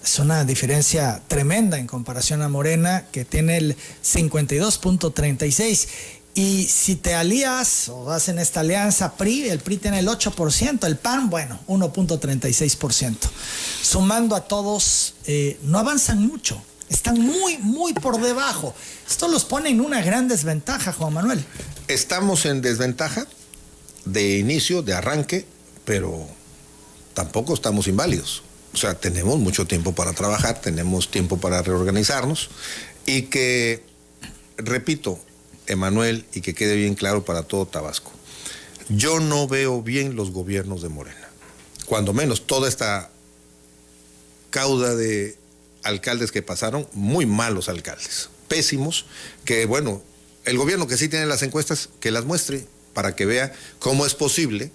Es una diferencia tremenda en comparación a Morena, que tiene el 52.36%. Y si te alías o hacen esta alianza PRI, el PRI tiene el 8%, el PAN, bueno, 1.36%. Sumando a todos, eh, no avanzan mucho, están muy, muy por debajo. Esto los pone en una gran desventaja, Juan Manuel. Estamos en desventaja de inicio, de arranque, pero tampoco estamos inválidos. O sea, tenemos mucho tiempo para trabajar, tenemos tiempo para reorganizarnos y que, repito, Emanuel, y que quede bien claro para todo Tabasco, yo no veo bien los gobiernos de Morena. Cuando menos toda esta cauda de alcaldes que pasaron, muy malos alcaldes, pésimos, que bueno, el gobierno que sí tiene las encuestas, que las muestre para que vea cómo es posible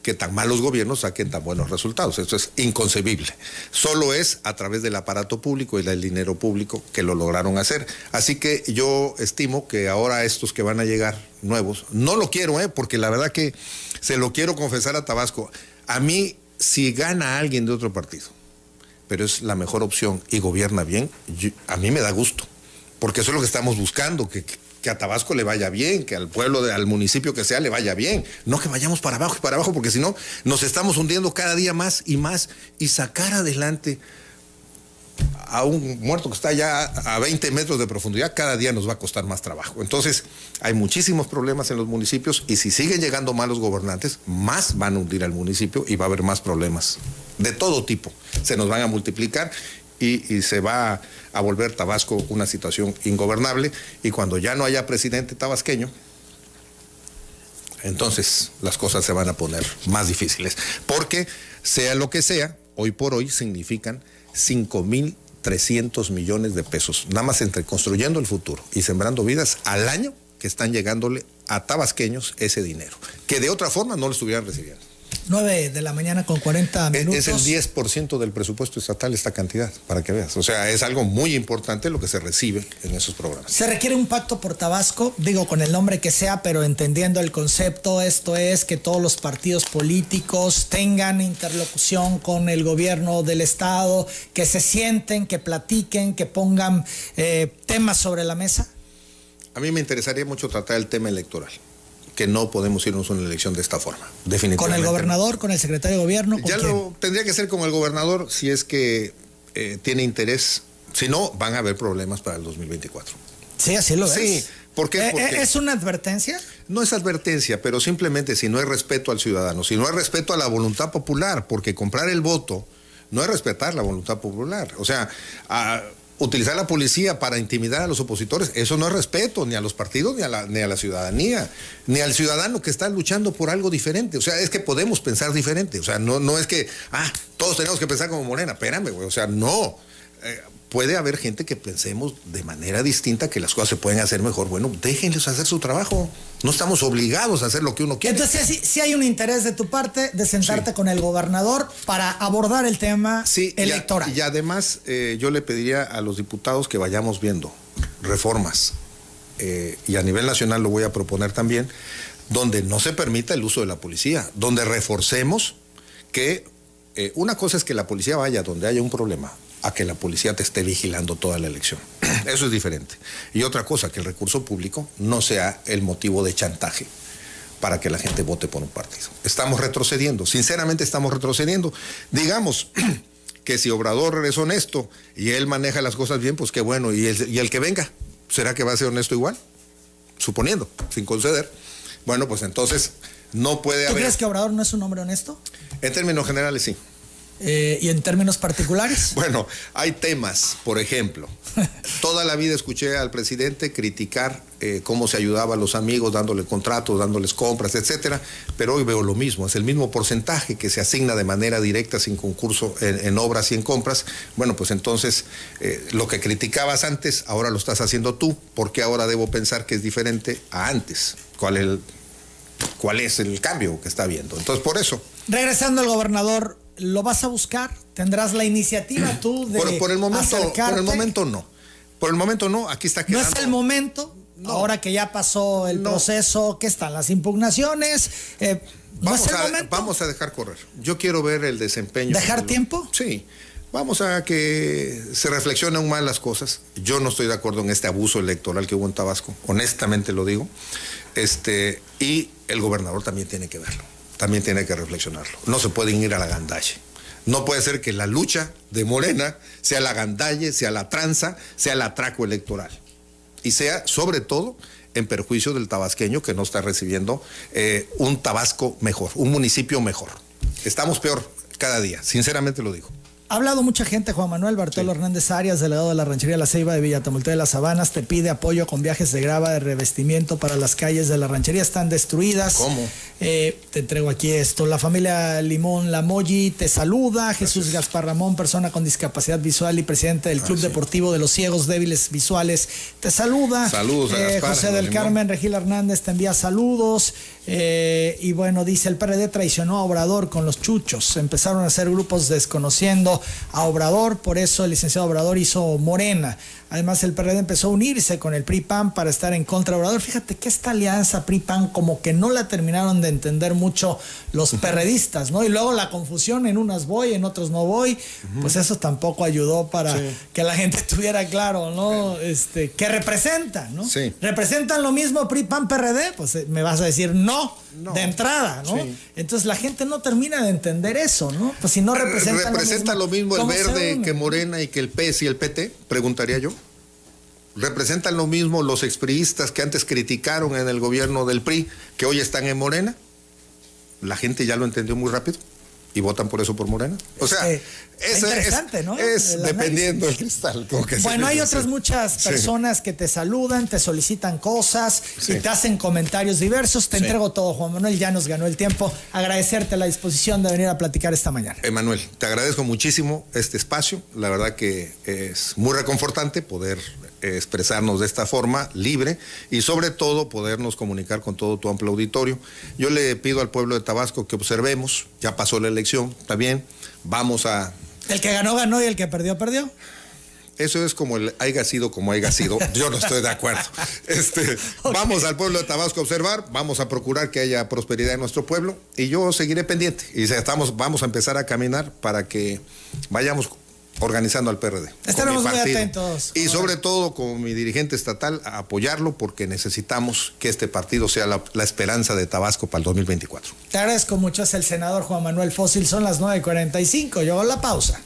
que tan malos gobiernos saquen tan buenos resultados. Esto es inconcebible. Solo es a través del aparato público y del dinero público que lo lograron hacer. Así que yo estimo que ahora estos que van a llegar nuevos, no lo quiero, ¿eh? porque la verdad que se lo quiero confesar a Tabasco. A mí, si gana alguien de otro partido, pero es la mejor opción y gobierna bien, a mí me da gusto, porque eso es lo que estamos buscando, que, que a Tabasco le vaya bien, que al pueblo, al municipio que sea le vaya bien. No que vayamos para abajo y para abajo, porque si no, nos estamos hundiendo cada día más y más. Y sacar adelante a un muerto que está ya a 20 metros de profundidad, cada día nos va a costar más trabajo. Entonces, hay muchísimos problemas en los municipios y si siguen llegando malos gobernantes, más van a hundir al municipio y va a haber más problemas de todo tipo. Se nos van a multiplicar y, se va a volver Tabasco una situación ingobernable y cuando ya no haya presidente tabasqueño, entonces las cosas se van a poner más difíciles. Porque sea lo que sea, hoy por hoy significan 5.300 millones de pesos, nada más entre construyendo el futuro y sembrando vidas al año que están llegándole a tabasqueños ese dinero, que de otra forma no lo estuvieran recibiendo. 9 de la mañana con 40 minutos. Es el 10% del presupuesto estatal esta cantidad, para que veas. O sea, es algo muy importante lo que se recibe en esos programas. Se requiere un pacto por Tabasco, digo con el nombre que sea, pero entendiendo el concepto, esto es que todos los partidos políticos tengan interlocución con el gobierno del Estado, que se sienten, que platiquen, que pongan eh, temas sobre la mesa. A mí me interesaría mucho tratar el tema electoral que no podemos irnos a una elección de esta forma, definitivamente. ¿Con el gobernador, con el secretario de gobierno? ya lo tendría que ser con el gobernador si es que eh, tiene interés. Si no, van a haber problemas para el 2024. Sí, así lo es. Sí, ¿por qué? Eh, eh, ¿Es una advertencia? No es advertencia, pero simplemente si no hay respeto al ciudadano, si no hay respeto a la voluntad popular, porque comprar el voto no es respetar la voluntad popular. O sea, a, utilizar la policía para intimidar a los opositores, eso no es respeto ni a los partidos ni a la, ni a la ciudadanía, ni al ciudadano que está luchando por algo diferente. O sea, es que podemos pensar diferente. O sea, no, no es que, ah, todos tenemos que pensar como Morena. Espérame, güey. O sea, no. Eh, puede haber gente que pensemos de manera distinta que las cosas se pueden hacer mejor. Bueno, déjenles hacer su trabajo. No estamos obligados a hacer lo que uno quiere. Entonces, si hay un interés de tu parte de sentarte con el gobernador para abordar el tema electoral. Y, además, eh, yo le pediría a los diputados que vayamos viendo reformas, eh, y a nivel nacional lo voy a proponer también, donde no se permita el uso de la policía, donde reforcemos que eh, una cosa es que la policía vaya donde haya un problema, a que la policía te esté vigilando toda la elección. Eso es diferente. Y otra cosa, que el recurso público no sea el motivo de chantaje para que la gente vote por un partido. Estamos retrocediendo, sinceramente estamos retrocediendo. Digamos que si Obrador es honesto y él maneja las cosas bien, pues qué bueno. ¿Y el, y el que venga? ¿Será que va a ser honesto igual? Suponiendo, sin conceder. Bueno, pues entonces no puede haber... ¿Tú crees que Obrador no es un hombre honesto? En términos generales, sí. Eh, ¿Y en términos particulares? Bueno, hay temas, por ejemplo, toda la vida escuché al presidente criticar eh, cómo se ayudaba a los amigos dándole contratos, dándoles compras, etcétera, pero hoy veo lo mismo, es el mismo porcentaje que se asigna de manera directa sin concurso en, obras y en compras. Bueno, pues entonces eh, lo que criticabas antes, ahora lo estás haciendo tú, porque ahora debo pensar que es diferente a antes. ¿Cuál es el, cuál es el cambio que está habiendo? Entonces, por eso. Regresando al gobernador ¿Lo vas a buscar? ¿Tendrás la iniciativa tú de por, el momento, Por el momento no. Por el momento no, aquí está quedando. No es el momento, ahora que ya pasó el proceso, que están las impugnaciones. Eh, vamos, a, vamos a dejar correr. Yo quiero ver el desempeño. ¿Dejar tiempo? Sí. Vamos a que se reflexionen aún más las cosas. Yo no estoy de acuerdo en este abuso electoral que hubo en Tabasco, honestamente lo digo. Este, y el gobernador también tiene que verlo también tiene que reflexionarlo. No se pueden ir a la gandalle. No puede ser que la lucha de Morena sea la gandalle, sea la tranza, sea el atraco electoral. Y sea, sobre todo, en perjuicio del tabasqueño que no está recibiendo eh, un Tabasco mejor, un municipio mejor. Estamos peor cada día, sinceramente lo digo. Ha hablado mucha gente, Juan Manuel Bartolo Hernández Arias, delegado de la ranchería La Ceiba de Villatamulte de las Sabanas, te pide apoyo con viajes de grava de revestimiento para las calles de la ranchería, están destruidas. ¿Cómo? Eh, te entrego aquí esto. La familia Limón Lamoyi te saluda. Jesús Gaspar Ramón, persona con discapacidad visual y presidente del Club Deportivo de los Ciegos Débiles Visuales, te saluda. Saludos, eh, José del Carmen Regil Hernández te envía saludos. Eh, y bueno, dice, el PRD traicionó a Obrador con los chuchos. Empezaron a hacer grupos desconociendo a Obrador, por eso el licenciado Obrador hizo Morena. Además, el PRD empezó a unirse con el PRI-PAN para estar en contra de Obrador. Fíjate que esta alianza PRI-PAN como que no la terminaron de entender mucho los perredistas, ¿no? Y luego la confusión, en unas voy, en otros no voy, pues eso tampoco ayudó para que la gente tuviera claro, ¿no? Este, ¿qué representan, no? Sí. ¿Representan lo mismo PRI-PAN, PRD? Pues eh, me vas a decir no, de entrada, ¿no? Entonces la gente no termina de entender eso, ¿no? Pues si no representan ¿Representa lo mismo, lo mismo el verde que Morena y que el PS y el PT? Preguntaría yo representan lo mismo los expriistas que antes criticaron en el gobierno del PRI, que hoy están en Morena. La gente ya lo entendió muy rápido y votan por eso por Morena. O sea, es, interesante, ¿no? Es dependiendo del cristal. bueno, hay otras muchas personas que te saludan, te solicitan cosas y te hacen comentarios diversos. Te entrego todo, Juan Manuel, ya nos ganó el tiempo. Agradecerte la disposición de venir a platicar esta mañana. Emanuel, te agradezco muchísimo este espacio. La verdad que es muy reconfortante poder expresarnos de esta forma, libre, y sobre todo podernos comunicar con todo tu amplio auditorio. Yo le pido al pueblo de Tabasco que observemos, ya pasó la elección, está bien, vamos a... El que ganó, ganó y el que perdió, perdió. Eso es como el haya sido como haya sido. Yo no estoy de acuerdo. Este, Vamos al pueblo de Tabasco a observar, vamos a procurar que haya prosperidad en nuestro pueblo y yo seguiré pendiente. Y estamos, vamos a empezar a caminar para que vayamos organizando al PRD. Estaremos muy atentos. Y sobre todo con mi dirigente estatal a apoyarlo porque necesitamos que este partido sea la, la, esperanza de Tabasco para el 2024. Te agradezco mucho, es el senador Juan Manuel Fósil, son las 9.45, yo hago la pausa.